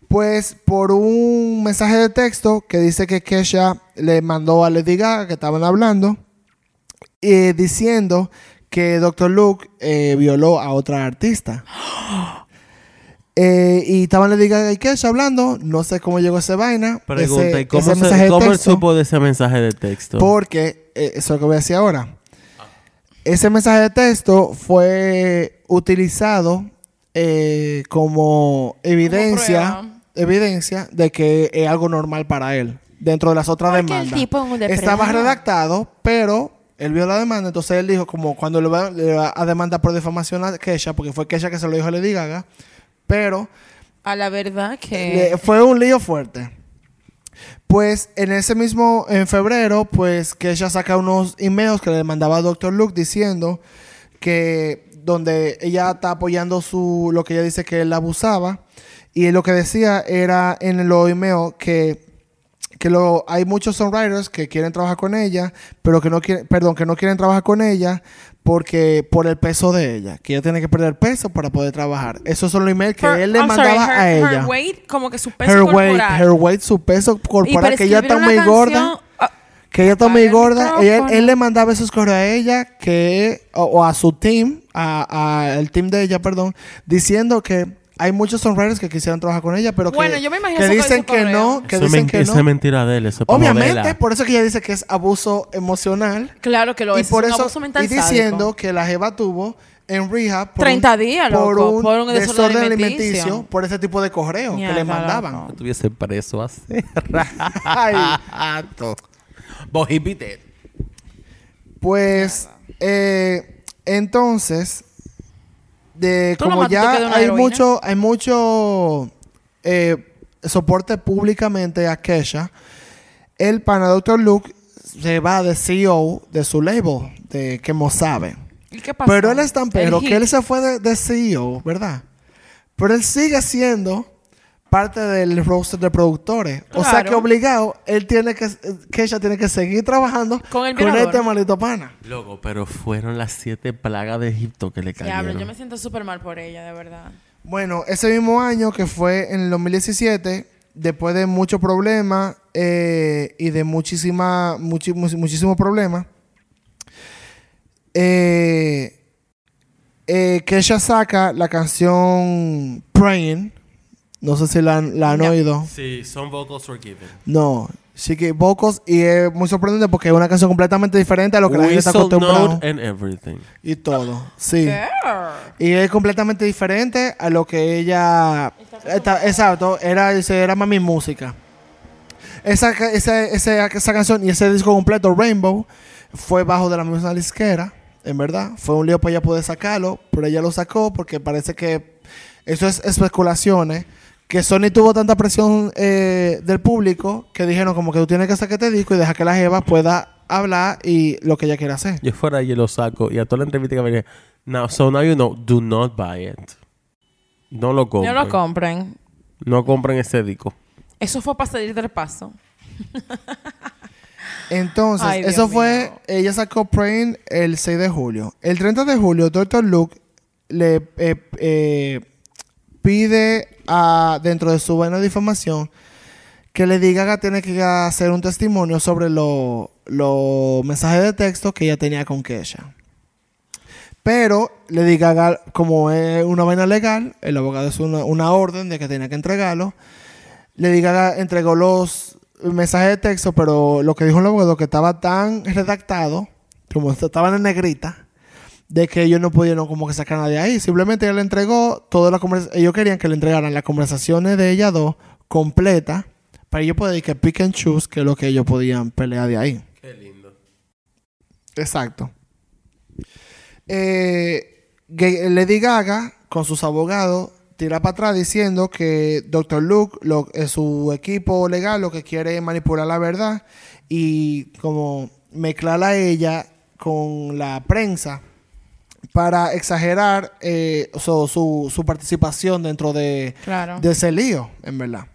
Pues por un mensaje de texto que dice que Kesha le mandó a Lady Gaga que estaban hablando y diciendo que Dr. Luke eh, violó a otra artista. Eh, y estaban Lady Gaga y Kesha hablando. No sé cómo llegó esa vaina. Pregunta, ese- ¿y cómo, ese se- mensaje de cómo él texto, supo de ese mensaje de texto? Porque, eh, eso es lo que voy a decir ahora. Ese mensaje de texto fue utilizado eh, como evidencia. Evidencia de que es algo normal para él dentro de las otras Porque el demandas. tipo es Estaba redactado, pero él vio la demanda, entonces él dijo como cuando le va, le va a demandar por difamación a Kesha, porque fue Kesha que se lo dijo a Lady Gaga, pero A la verdad que. le- fue un lío fuerte. Pues en ese mismo, en febrero, pues que ella saca unos emails que le mandaba a Dr. Luke diciendo que donde ella está apoyando su, lo que ella dice que él abusaba. Y lo que decía era en los emails que, que lo, hay muchos songwriters que quieren trabajar con ella, pero que no quieren, perdón, que no quieren trabajar con ella porque por el peso de ella, que ella tiene que perder peso para poder trabajar. Esos son los emails que Her- él le I'm sorry, mandaba her- a ella Her weight, como que su peso her weight, corporal. her weight, su peso corporal, para que ella está muy gorda, canción, ah, que ella está muy gorda. Ella- él le mandaba esos correos a ella, que, o, o a su team, a, a team de ella, perdón, diciendo que hay muchos songwriters que quisieran trabajar con ella, pero que, Bueno, yo me imagino que eso con dicen que correo. no, que eso, dicen que eso no. es mentira de él. Eso Obviamente, por eso que ella dice que es abuso emocional. Claro que lo y es. por es un eso, abuso mental y diciendo sádico. que la Jeva tuvo en rehab por 30 un, días, por loco, un por un desorden alimenticio. por ese tipo de correo que le mandaban. loco. estuviese preso hace Ay. rato. Bohipite. Pues, eh, entonces, de, Tú como ya hay heroína. mucho, hay mucho eh, soporte públicamente a Kesha, el pana Dr. Luke se va de CEO de su label, de que sabe. ¿Y qué pasó? Pero él es tan pero que él se fue de, de CEO, ¿verdad? Pero él sigue siendo parte del roster de productores. O sea que obligado, él tiene que, Kesha tiene que seguir trabajando Con el con violador. este maldito pana. Loco, pero fueron las siete plagas de Egipto que le Diablo, cayeron. yo me siento súper mal por ella, de verdad. Bueno, ese mismo año que fue en el 2017, después de muchos problemas eh, y de muchísima, much- muchísimos problemas, eh, eh, Kesha saca la canción Praying. No sé si la, han- la han No. oído. Sí, son vocals forgiven. No. Sí que vocals y es muy sorprendente porque es una canción completamente diferente a lo que la gente está Whistle acostumbrado. note and everything. Y todo. Sí. Y es completamente diferente a lo que ella... Está- exacto, era, ese era más mi música. Esa, esa, esa, esa canción y ese disco completo, Rainbow, fue bajo de la misma disquera, en verdad. Fue un lío para ella poder sacarlo, pero ella lo sacó porque parece que eso es especulaciones. Que Sony tuvo tanta presión eh, del público que dijeron como que tú tienes que sacar este disco y dejar que la Jeva pueda hablar y lo que ella quiera hacer. Yo fuera y lo saco y a toda la entrevista que venía. Now, so now you know, do not buy it. No lo No compren. lo compren. No compren ese disco. Eso fue para salir del paso. Entonces, Ay, eso fue, ella sacó Praying el 6 de julio. El 30 de julio, Dr. Luke le eh, eh, pide dentro de su vaina de difamación que le diga que tiene que hacer un testimonio sobre los mensajes de texto que ella tenía con Kesha. Pero le diga, como es una vaina legal, el abogado es una, orden de que tenía que entregarlo. Le diga, entregó los, mensaje de texto, pero lo que dijo el abogado que estaba tan redactado, como estaban en negrita, de que ellos no pudieron como que sacar a nadie ahí. Simplemente ella le entregó toda la. Ellos querían que le entregaran las conversaciones de ellas dos completa para ellos poder que pick and choose que es lo que ellos podían pelear de ahí. Qué lindo. Exacto. Eh, Lady Gaga, con sus abogados, tira para atrás diciendo que Dr. Luke, lo, eh, su equipo legal, lo que quiere es manipular la verdad y como mezclarla a ella con la prensa para exagerar eh, so- su, su participación dentro de, Claro. de ese lío, en verdad.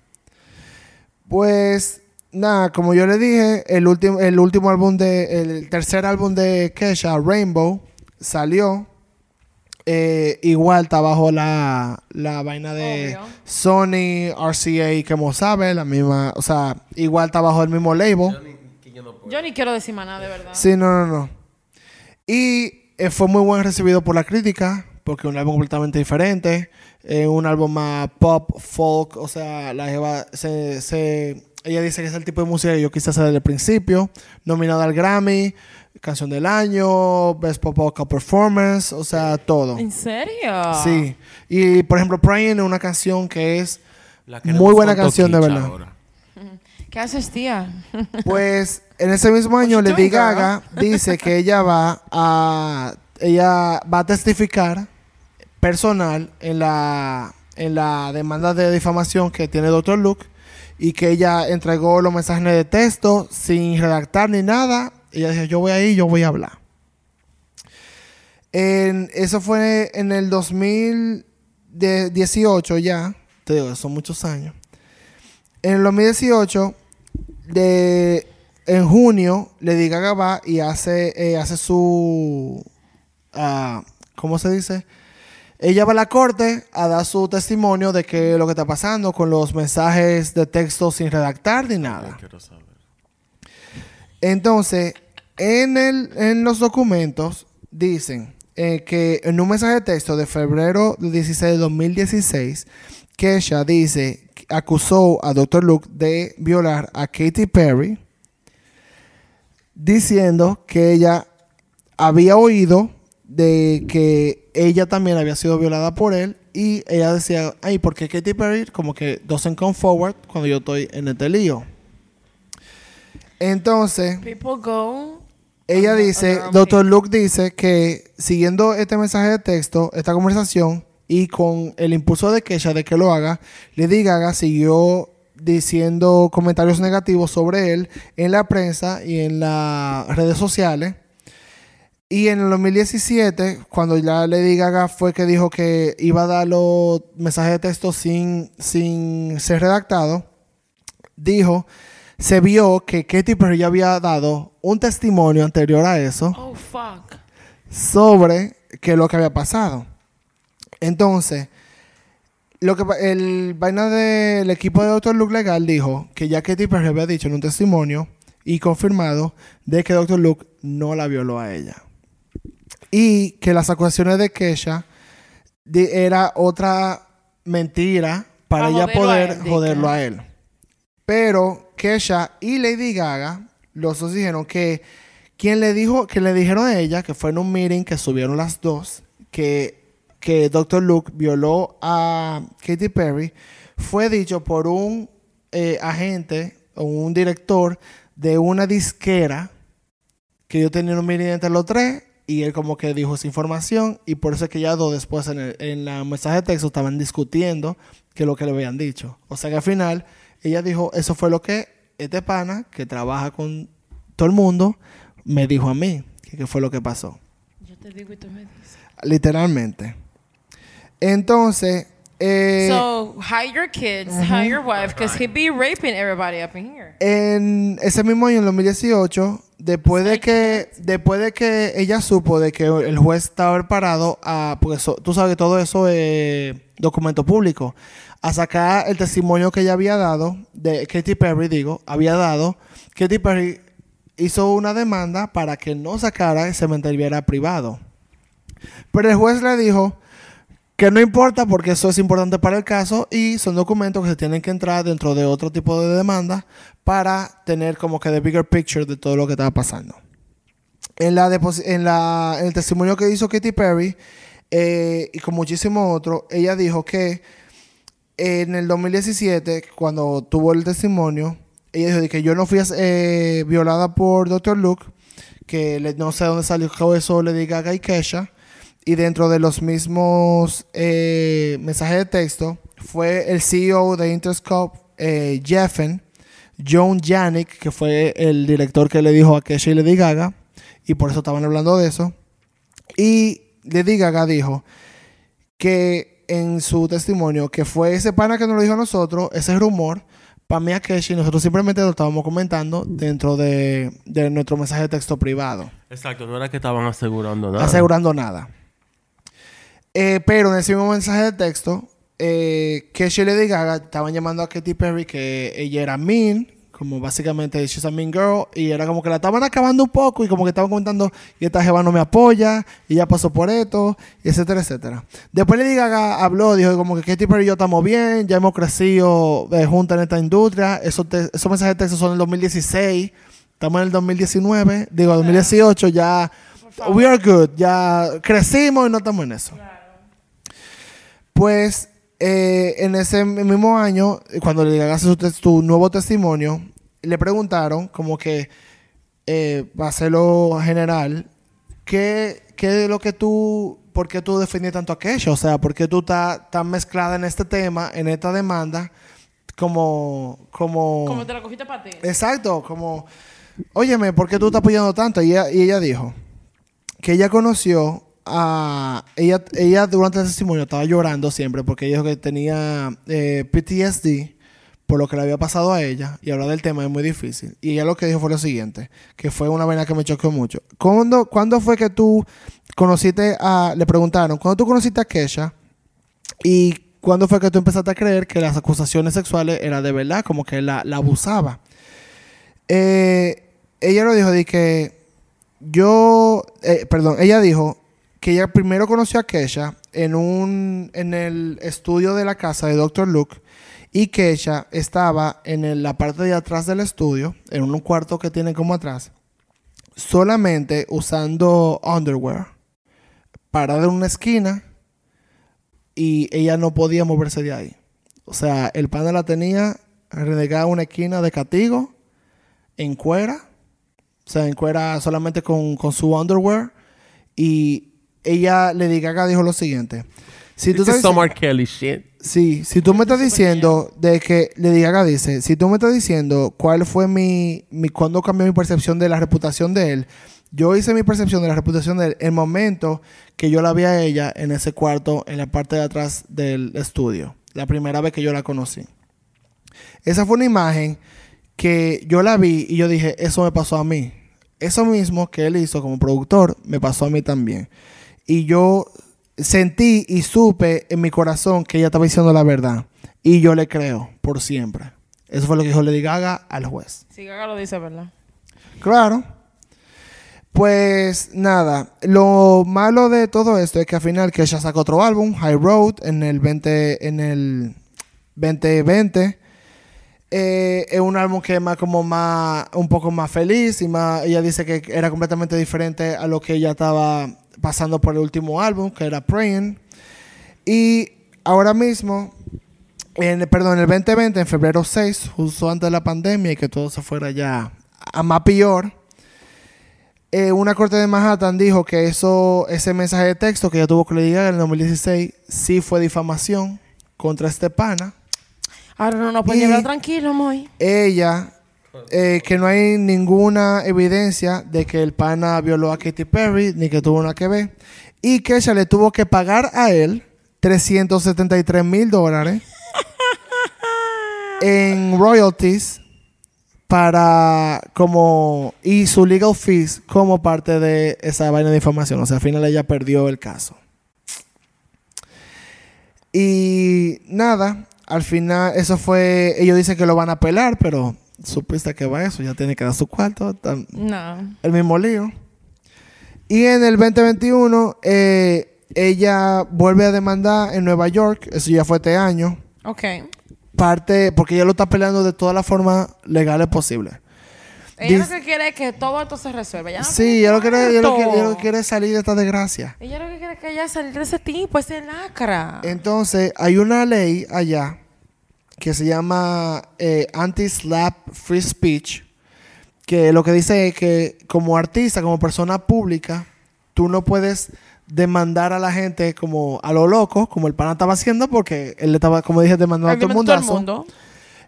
Pues nada, como yo le dije, el último, el último álbum de, el tercer álbum de Kesha, Rainbow, salió. Eh, igual está bajo la, la vaina de Obvio. Sony, RCA, como sabe, la misma, o sea, igual está bajo el mismo label. Yo ni quiero decir más nada, de verdad. Sí, no, no, no. Y fue muy buen recibido por la crítica, porque es un álbum completamente diferente, eh, un álbum más pop, folk, o sea, la jeva se, se- ella dice que es el tipo de música que yo quise hacer desde el principio, nominada al Grammy, canción del año, Best Pop Vocal Performance, o sea, todo. ¿En serio? Sí. Y, por ejemplo, Praying es una canción que es La Muy buena canción, de verdad. ahora. ¿Qué haces, tía? Pues en ese mismo año Lady doing, girl? Gaga dice que ella va a ella va a testificar personal en la en la demanda de difamación que tiene Dr. Luke y que ella entregó los mensajes de texto sin redactar ni nada. Ella dijo, "Yo voy ahí, yo voy a hablar." En, eso fue en el 2018 ya, te digo, son muchos años. En el 2018 de en junio Lady Gaga va y hace eh, hace su ah, ¿cómo se dice? Ella va a la corte a dar su testimonio de que lo que está pasando con los mensajes de texto sin redactar ni nada. Quiero saber. Entonces, en, el, en los documentos dicen eh, que en un mensaje de texto de febrero del 16 de 2016, Kesha dice, acusó a Dr. Luke de violar a Katy Perry, diciendo que ella había oído de que ella también había sido violada por él y ella decía, ay, ¿por qué Katy Perry como que doesn't come forward cuando yo estoy en este lío? Entonces, People go. ella dice, Dr. Luke dice que siguiendo este mensaje de texto, esta conversación y con el impulso de Kesha de que lo haga, Lady Gaga siguió diciendo comentarios negativos sobre él en la prensa y en las redes sociales. Y en el 2017, cuando ya Lady Gaga fue que dijo que iba a dar los mensajes de texto sin, sin ser redactado, dijo, se vio que Katy Perry ya había dado un testimonio anterior a eso Oh, fuck. sobre qué es lo que había pasado. Entonces, lo que el vaina del equipo de Dr. Luke Legal dijo que ya Katy Perry había dicho en un testimonio y confirmado de que Dr. Luke no la violó a ella. Y que las acusaciones de Kesha di- era otra mentira para Pa' ella a poder él, joderlo a él. Pero Kesha y Lady Gaga, los dos dijeron que quien le dijo, que le dijeron a ella, que fue en un meeting que subieron las dos, que, que Dr. Luke violó a Katy Perry, fue dicho por un eh, agente o un director de una disquera que yo tenía un meeting entre los tres y él como que dijo esa información y por eso es que ya dos después en, el, en la mensaje de texto estaban discutiendo que lo que le habían dicho. O sea que al final ella dijo, eso fue lo que este pana que trabaja con todo el mundo me dijo a mí, que, que fue lo que pasó. Yo te digo y tú me dices. Literalmente. Entonces, eh, so, hide your kids, hide your wife, because he be raping everybody up in here. en ese mismo año, en 2018, después de que después de que ella supo de que el juez estaba preparado a, porque tú sabes que todo eso es documento público, a sacar el testimonio que ella había dado, de Katy Perry, digo, había dado, Katy Perry hizo una demanda para que no sacara y se mantuviera privado. Pero el juez le dijo Que no importa porque eso es importante para el caso y son documentos que se tienen que entrar dentro de otro tipo de demanda para tener como que the bigger picture de todo lo que estaba pasando. En, la en, la, el testimonio que hizo Katy Perry eh, y con muchísimos otros, ella dijo que en el 2017, cuando tuvo el testimonio, ella dijo que yo no fui eh, violada por Dr. Luke, que no sé dónde salió eso, le diga y Kesha, y dentro de los mismos eh, mensajes de texto fue el CEO de Interscope, eh, Jeffen, John Janik, que fue el director que le dijo a Kesha y Lady Gaga, y por eso estaban hablando de eso. Y Lady Gaga dijo que en su testimonio, que fue ese pana que nos lo dijo a nosotros, ese rumor, para mí a Kesha y nosotros simplemente lo estábamos comentando dentro de, de nuestro mensaje de texto privado Exacto, no era que estaban asegurando nada. asegurando nada. Eh, pero en ese mismo mensaje de texto, eh, Kesha y Lady Gaga estaban llamando a Katy Perry que ella era mean, como básicamente she's a mean girl, y era como que la estaban acabando un poco y como que estaban comentando, y esta jeva no me apoya, y ya pasó por esto, y etcétera, etcétera. Después Lady Gaga habló, dijo como que Katy Perry y yo estamos bien, ya hemos crecido eh, juntas en esta industria, esos, esos mensajes de texto son del 2016, estamos en el 2019, digo 2018, ya... We are good. Ya crecimos y no estamos en eso. Pues eh, en ese mismo año, cuando le hagas su, su nuevo testimonio, le preguntaron, como que, eh, para hacerlo general, ¿qué, ¿qué es lo que tú, por qué tú defendías tanto a Kesha? O sea, ¿por qué tú estás tan mezclada en este tema, en esta demanda, como... como Como te la cogiste para ti. Exacto, como, óyeme, ¿por qué tú estás apoyando tanto? Y ella, y ella dijo que ella conoció Ella, ella durante el testimonio estaba llorando siempre porque ella dijo que tenía eh, PTSD por lo que le había pasado a ella y hablar del tema es muy difícil. Y ella lo que dijo fue lo siguiente, que fue una vaina que me chocó mucho. ¿Cuándo, ¿cuándo fue que tú conociste a... Le preguntaron, ¿cuándo tú conociste a Kesha? ¿Y cuándo fue que tú empezaste a creer que las acusaciones sexuales eran de verdad? Como que la, la abusaba. Eh, ella lo dijo de que yo, eh, perdón, ella dijo que ella primero conoció a Kesha en un, en el estudio de la casa de Dr. Luke y Kesha estaba en el- la parte de atrás del estudio, en un cuarto que tiene como atrás, solamente usando underwear, parada en una esquina y ella no podía moverse de ahí. O sea, el pana la tenía renegada en una esquina de castigo, en cuera, o sea, en cuera solamente con, con su underwear. Y ella, Lady Gaga, dijo lo siguiente. Si tú This estás is some diciendo- R. Kelly shit. Sí, si tú me estás diciendo de que Lady Gaga dice, si tú me estás diciendo cuál fue mi, mi cuándo cambió mi percepción de la reputación de él, yo hice mi percepción de la reputación de él en el momento que yo la vi a ella en ese cuarto en la parte de atrás del estudio, la primera vez que yo la conocí. Esa fue una imagen que yo la vi y yo dije, eso me pasó a mí. Eso mismo que él hizo como productor me pasó a mí también. Y yo sentí y supe en mi corazón que ella estaba diciendo la verdad. Y yo le creo por siempre. Eso fue lo que dijo Lady Gaga al juez. Si Gaga lo dice, ¿verdad? Claro. Pues nada, lo malo de todo esto es que al final que ella sacó otro álbum, High Road, en el 20, en el 2020. Eh, es un álbum que es más como más, un poco más feliz y más, ella dice que era completamente diferente a lo que ella estaba pasando por el último álbum, que era Praying. Y ahora mismo, en, perdón, el 2020, en febrero 6, justo antes de la pandemia y que todo se fuera ya a más peor, eh, una corte de Manhattan dijo que eso, ese mensaje de texto que ella tuvo que le diga en el 2016 sí fue difamación contra este pana. Ahora no nos pueden Y- llevar tranquilo, Moy. Ella, eh, que no hay ninguna evidencia de que el pana violó a Katy Perry ni que tuvo nada que ver. Y que ella le tuvo que pagar a él 373 mil dólares en royalties para como y su legal fees como parte de esa vaina de información. O sea, al final ella perdió el caso. Y nada, al final eso fue, ellos dicen que lo van a apelar, pero supiste que va eso, ya tiene que dar su cuarto, tan- No. el mismo lío. Y en el 2021, eh, ella vuelve a demandar en Nueva York, eso ya fue este año, Ok. parte, porque ella lo está peleando de todas las formas legales posibles. Ella lo que quiere es que todo esto se resuelva. Ella no Sí, ella lo, quiere, ella, lo tanto. quiere, ella lo quiere salir de esta desgracia. Ella lo que quiere es que ella salga de ese tipo, ese lacra. Entonces, hay una ley allá que se llama eh, Anti-Slap Free Speech, que lo que dice es que como artista, como persona pública, tú no puedes demandar a la gente como a lo loco, como el pana estaba haciendo, porque él le estaba, como dije, demandando a todo el mundo.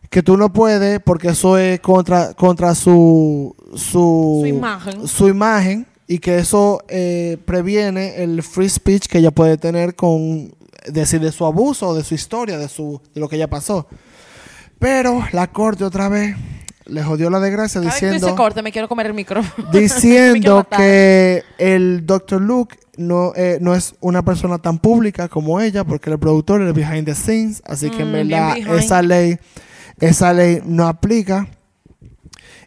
Que tú no puedes, porque eso es contra, contra su, su, Su imagen. su imagen, y que eso eh, previene el free speech que ella puede tener con decir de su abuso, de su historia, de su de lo que ella pasó. Pero la corte otra vez le jodió la desgracia Cada vez diciendo corte, me quiero comer el micrófono. diciendo que el Dr. Luke no, eh, no es una persona tan pública como ella, porque el productor es behind the scenes, así que Mm, verdad esa ley, esa ley no aplica.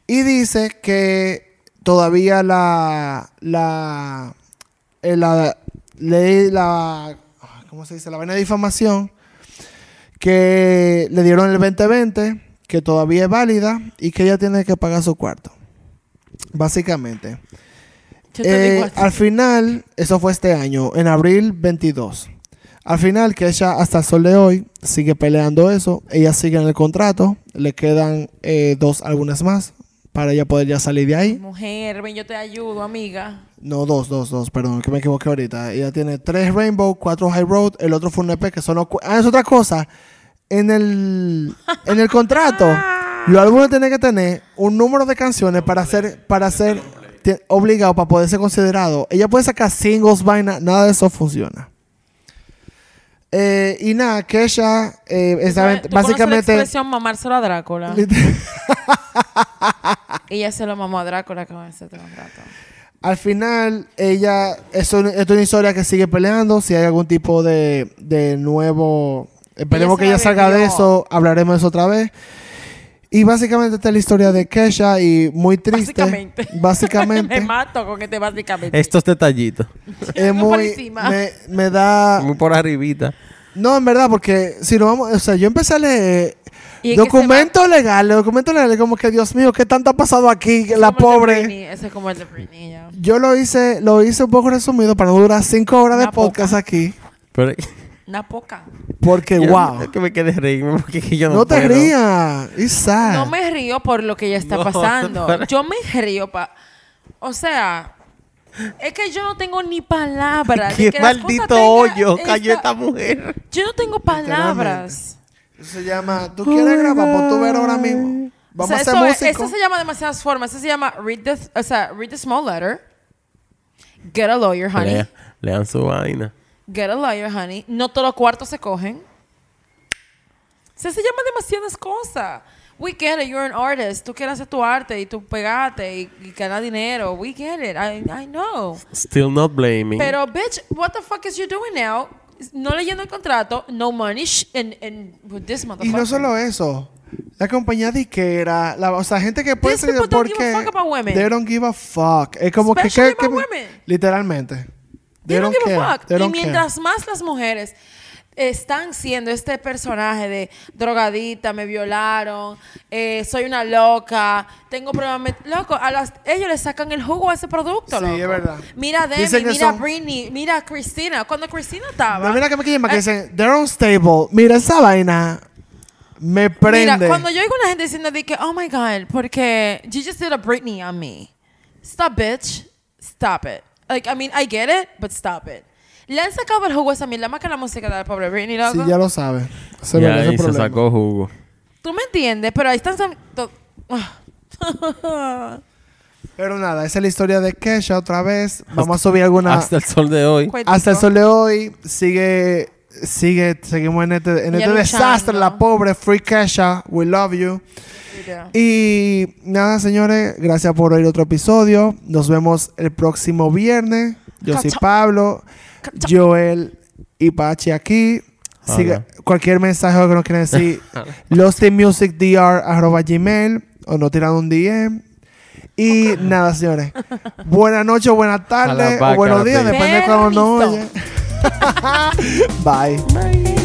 Y dice que todavía la, la, eh, la ley, la, ¿cómo se dice? La vaina de difamación que le dieron el 2020, que todavía es válida y que ella tiene que pagar su cuarto. Básicamente. Eh, al final, eso fue este año, en abril 22. Al final, que ella hasta el sol de hoy sigue peleando eso. Ella sigue en el contrato. Le quedan eh, dos álbumes más para ella poder ya salir de ahí. Mujer, ven, yo te ayudo, amiga. No, dos, dos, dos, perdón, que me equivoqué ahorita. Ella tiene tres Rainbow, cuatro High Road, el otro fue un EP que son... Ah, es otra cosa. En el, en el contrato, los álbumes tienen que tener un número de canciones para ser, para ser obligado, para poder ser considerado. Ella puede sacar singles, vaina, nada de eso funciona. Eh, y nada, que ella, eh, esa- ¿Tú la básicamente... expresión mamárselo a Drácula. Ella se lo mamó a Drácula con ese contrato. Al final, ella, esto, esto es una historia que sigue peleando. Si hay algún tipo de, de nuevo, esperemos Ella que ella la salga de eso, hablaremos de eso otra vez. Y básicamente esta es la historia de Kesha y muy triste. Básicamente. Básicamente. Me mato con este básicamente. Estos detallitos. es Muy me, me da... Muy por arribita. No, en verdad, porque si no vamos, o sea, yo empecé a leer es documentos legales, documentos legales, como que Dios mío, ¿qué tanto ha pasado aquí? va- La como el de pobre. Britney, Ese es como el de Britney, ya. Yo lo hice, lo hice un poco resumido para no durar cinco horas de poca. podcast aquí. Pero Una poca. Porque, Yo- wow. Es que me quedé reírme porque que yo no No te puedo. rías. It's sad. No me río por lo que ya está No, pasando. para- Yo me río pa... O sea... Es que yo no tengo ni palabras. de Qué que las cosas maldito tengan hoyo esta- cayó esta mujer. Yo no tengo palabras. Eso se llama, ¿tú quieres grabar? Pues tú ver ahora mismo. O Vamos sea, a hacer eso, es- músico. eso se llama demasiadas formas. Eso se llama read the, o sea, read the small letter. Get a lawyer, honey. Lea- lean su vaina. Get a lawyer, honey. No todos los cuartos se cogen. O sea, se llama demasiadas cosas. We get it, you're an artist. Tú quieres hacer tu arte y tú pegate y, y ganar dinero. We get it. I, I know. Still not blaming. Pero, bitch, what the fuck is you doing now? No leyendo el contrato, no money, sh- and, and with this Y motherfucker. no solo eso. La compañía disquera, la, o sea, gente que puede These ser people don't porque give a fuck about women. they don't give a fuck. Es como que, Especially que- que- women. literalmente. They, don't, give a fuck. Y care. mientras más las mujeres están siendo este personaje de drogadita, me violaron, eh, soy una loca, tengo problemas. Loco, a las, ellos le sacan el jugo a ese producto, Sí, loco. es verdad. Mira a Demi, Dicen mira a Britney, mira a Cristina. Cuando Cristina estaba. No, mira que me llama que Eh, dicen, they're unstable. Mira esa vaina. Me prende. Mira, cuando yo oigo una gente diciendo de que, oh my God, porque you just did a Britney on me. Stop, bitch. Stop it. Like, I mean, I get it, but stop it. Le han sacado el jugo a esa mierda más que la música de la pobre Britney, loco. Sí, ya lo sabes. Ese y es el se problema. sacó jugo. Tú me entiendes, pero ahí están... sam- to- Ah. Pero nada, esa es la historia de Kesha otra vez. Vamos a subir alguna... Hasta el sol de hoy. Cuéntico. Hasta el sol de hoy sigue, sigue, seguimos en este, en este desastre, la pobre Free Kesha, we love you. Y nada, señores, gracias por oír otro episodio. Nos vemos el próximo viernes. Yo soy. Pablo. Joel y Pachi aquí. Siga- Hola. cualquier mensaje que nos quieran decir, gmail o no tiran un DM. Y nada, señores. Buenas noches, buenas tardes o buenos días, depende de cuando nos oyen. Bye. Bye.